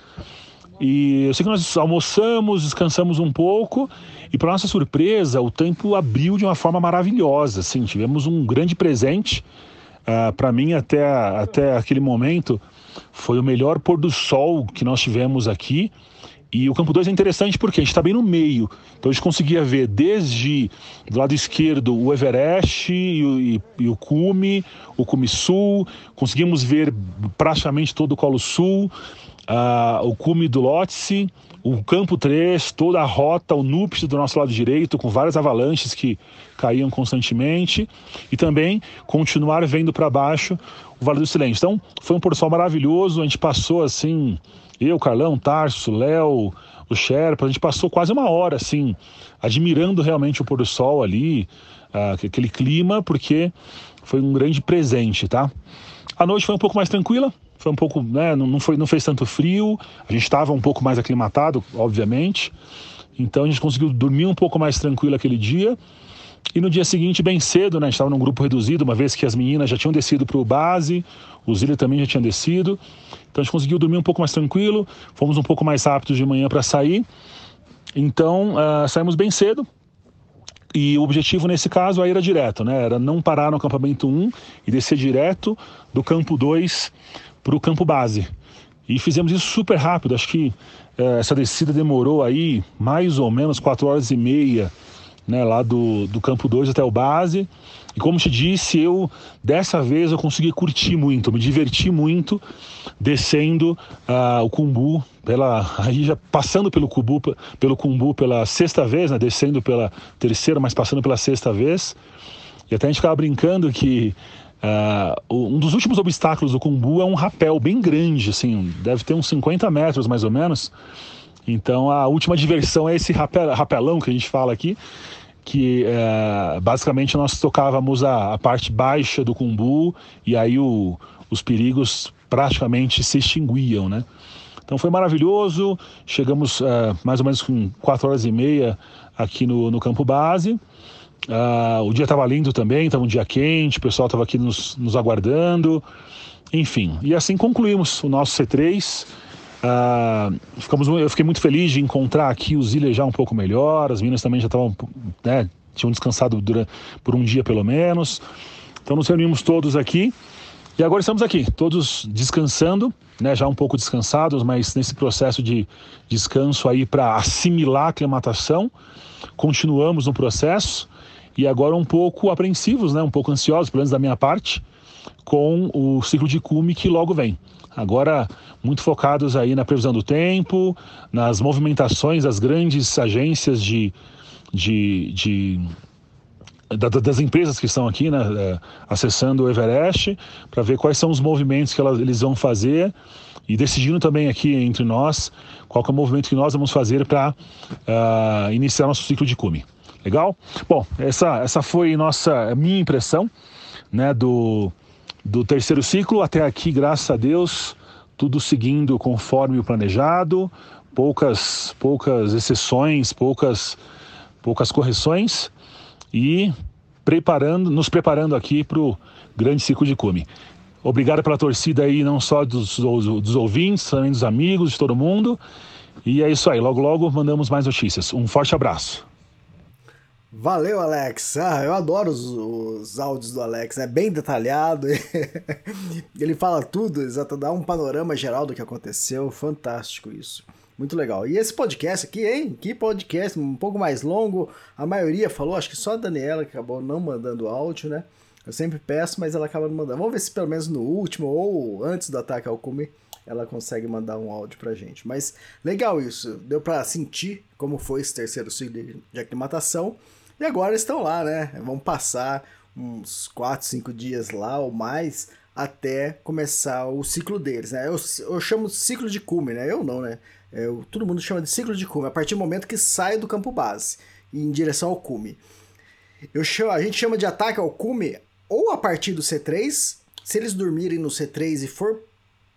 E eu sei que nós almoçamos, descansamos um pouco e para nossa surpresa o tempo abriu de uma forma maravilhosa. Assim, tivemos um grande presente. Uh, para mim até até aquele momento foi o melhor pôr do sol que nós tivemos aqui. E o campo 2 é interessante porque a gente está bem no meio. Então a gente conseguia ver desde do lado esquerdo o Everest e o, e, e o Cume, o Cume Sul. Conseguimos ver praticamente todo o Colo Sul, uh, o Cume do Lotse, o Campo 3, toda a rota, o NUPS do nosso lado direito, com várias avalanches que caíam constantemente. E também continuar vendo para baixo o Vale do Silêncio. Então foi um pôr sol maravilhoso. A gente passou assim eu, Carlão, Tarso, Léo, o Sherpa, a gente passou quase uma hora assim, admirando realmente o pôr do sol ali, uh, aquele clima, porque foi um grande presente, tá? A noite foi um pouco mais tranquila, foi um pouco, né, não, foi, não fez tanto frio, a gente estava um pouco mais aclimatado, obviamente, então a gente conseguiu dormir um pouco mais tranquilo aquele dia. E no dia seguinte, bem cedo, né, a gente estava num grupo reduzido, uma vez que as meninas já tinham descido para o base, o Zília também já tinha descido. Então a gente conseguiu dormir um pouco mais tranquilo, fomos um pouco mais rápidos de manhã para sair. Então uh, saímos bem cedo. E o objetivo nesse caso aí era direto, né? Era não parar no acampamento 1 e descer direto do campo 2 para o campo base. E fizemos isso super rápido, acho que uh, essa descida demorou aí mais ou menos 4 horas e meia, né? Lá do, do campo 2 até o base. E como te disse, eu dessa vez eu consegui curtir muito, me diverti muito descendo uh, o Cumbu pela aí já passando pelo Cumbu pelo Cumbu pela sexta vez, né, descendo pela terceira, mas passando pela sexta vez. E até a gente ficava brincando que uh, um dos últimos obstáculos do Cumbu é um rapel bem grande, assim, deve ter uns 50 metros mais ou menos. Então a última diversão é esse rapel, rapelão que a gente fala aqui que é, basicamente nós tocávamos a, a, parte baixa do cumbu e aí o, os perigos praticamente se extinguiam, né? Então foi maravilhoso, chegamos é, mais ou menos com quatro horas e meia aqui no, no campo base, uh, o dia estava lindo também, estava um dia quente, o pessoal estava aqui nos, nos aguardando, enfim, e assim concluímos o nosso C3, Uh, ficamos, eu fiquei muito feliz de encontrar aqui os ilhas já um pouco melhor, as meninas também já estavam, né, tinham descansado durante, por um dia pelo menos. Então nos reunimos todos aqui e agora estamos aqui, todos descansando, né, já um pouco descansados, mas nesse processo de descanso aí para assimilar a aclimatação. Continuamos no processo e agora um pouco apreensivos, né, um pouco ansiosos, pelo menos da minha parte, com o ciclo de cume que logo vem. Agora, muito focados aí na previsão do tempo, nas movimentações das grandes agências de, de, de das empresas que estão aqui, né, é, acessando o Everest, para ver quais são os movimentos que eles vão fazer e decidindo também aqui entre nós qual é o movimento que nós vamos fazer para uh, ah, iniciar nosso ciclo de cume. Legal? Bom, essa, essa foi nossa minha impressão né, do, do terceiro ciclo até aqui, graças a Deus, tudo seguindo conforme o planejado, poucas poucas exceções, poucas poucas correções e preparando, nos preparando aqui para o grande ciclo de cume. Obrigado pela torcida aí, não só dos, dos, dos ouvintes, também dos amigos, de todo mundo. E é isso aí, logo logo mandamos mais notícias. Um forte abraço. Valeu, Alex. Ah, eu adoro os, os áudios do Alex, é bem detalhado. *laughs* Ele fala tudo, exato, dá um panorama geral do que aconteceu. Fantástico isso. Muito legal. E esse podcast aqui, hein? Que podcast um pouco mais longo. A maioria falou, acho que só a Daniela que acabou não mandando áudio, né? Eu sempre peço, mas ela acaba não mandando. Vamos ver se pelo menos no último ou antes do ataque ao Cume ela consegue mandar um áudio pra gente. Mas legal isso. Deu para sentir como foi esse terceiro ciclo de aclimatação. E agora estão lá, né? Vão passar uns 4, 5 dias lá ou mais até começar o ciclo deles, né? Eu, eu chamo de ciclo de cume, né? Eu não, né? Eu, todo mundo chama de ciclo de cume, a partir do momento que sai do campo base em direção ao cume. Eu chamo, a gente chama de ataque ao cume ou a partir do C3, se eles dormirem no C3 e for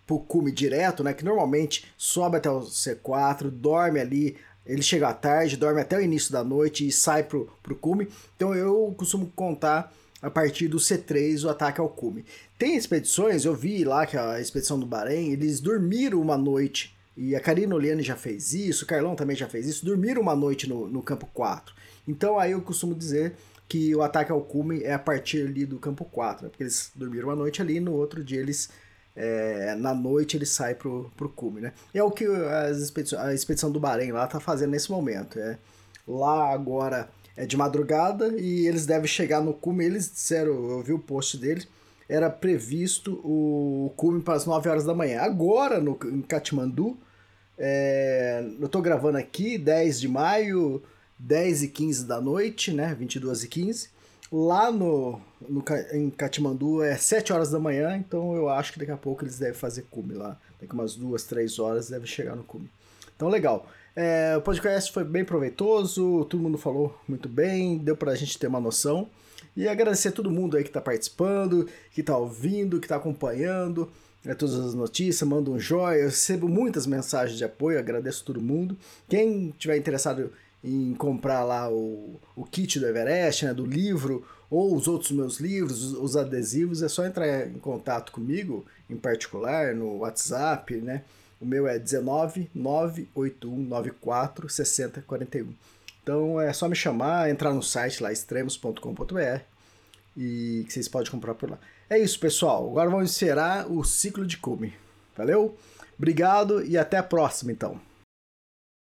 pro cume direto, né? Que normalmente sobe até o C4, dorme ali ele chega à tarde, dorme até o início da noite e sai pro, pro cume. Então eu costumo contar a partir do C3 o ataque ao cume. Tem expedições, eu vi lá que a expedição do Bahrein, eles dormiram uma noite e a Karina Oliane já fez isso, o Carlão também já fez isso, dormiram uma noite no, no campo 4. Então aí eu costumo dizer que o ataque ao cume é a partir ali do campo 4, né? porque eles dormiram uma noite ali e no outro dia eles é, na noite ele sai pro, pro cume, né? E é o que as expedição, a expedição do Bahrein lá tá fazendo nesse momento. É, lá agora é de madrugada e eles devem chegar no cume. Eles disseram, eu vi o post deles, era previsto o cume para as 9 horas da manhã. Agora, no, em Katmandu, é, eu tô gravando aqui, 10 de maio, 10 e 15 da noite, né? 22 e 15. Lá no, no, em Katmandu é 7 horas da manhã, então eu acho que daqui a pouco eles devem fazer cume lá. Daqui umas 2, 3 horas deve chegar no cume. Então, legal. É, o podcast foi bem proveitoso, todo mundo falou muito bem, deu pra gente ter uma noção. E agradecer a todo mundo aí que tá participando, que tá ouvindo, que tá acompanhando né, todas as notícias, manda um joia. Eu recebo muitas mensagens de apoio, agradeço todo mundo. Quem tiver interessado em comprar lá o, o kit do Everest, né, do livro, ou os outros meus livros, os, os adesivos, é só entrar em contato comigo, em particular, no WhatsApp, né? O meu é 19 98194 6041. Então é só me chamar, entrar no site lá, extremos.com.br e que vocês podem comprar por lá. É isso, pessoal. Agora vamos encerrar o ciclo de cume. Valeu? Obrigado e até a próxima, então.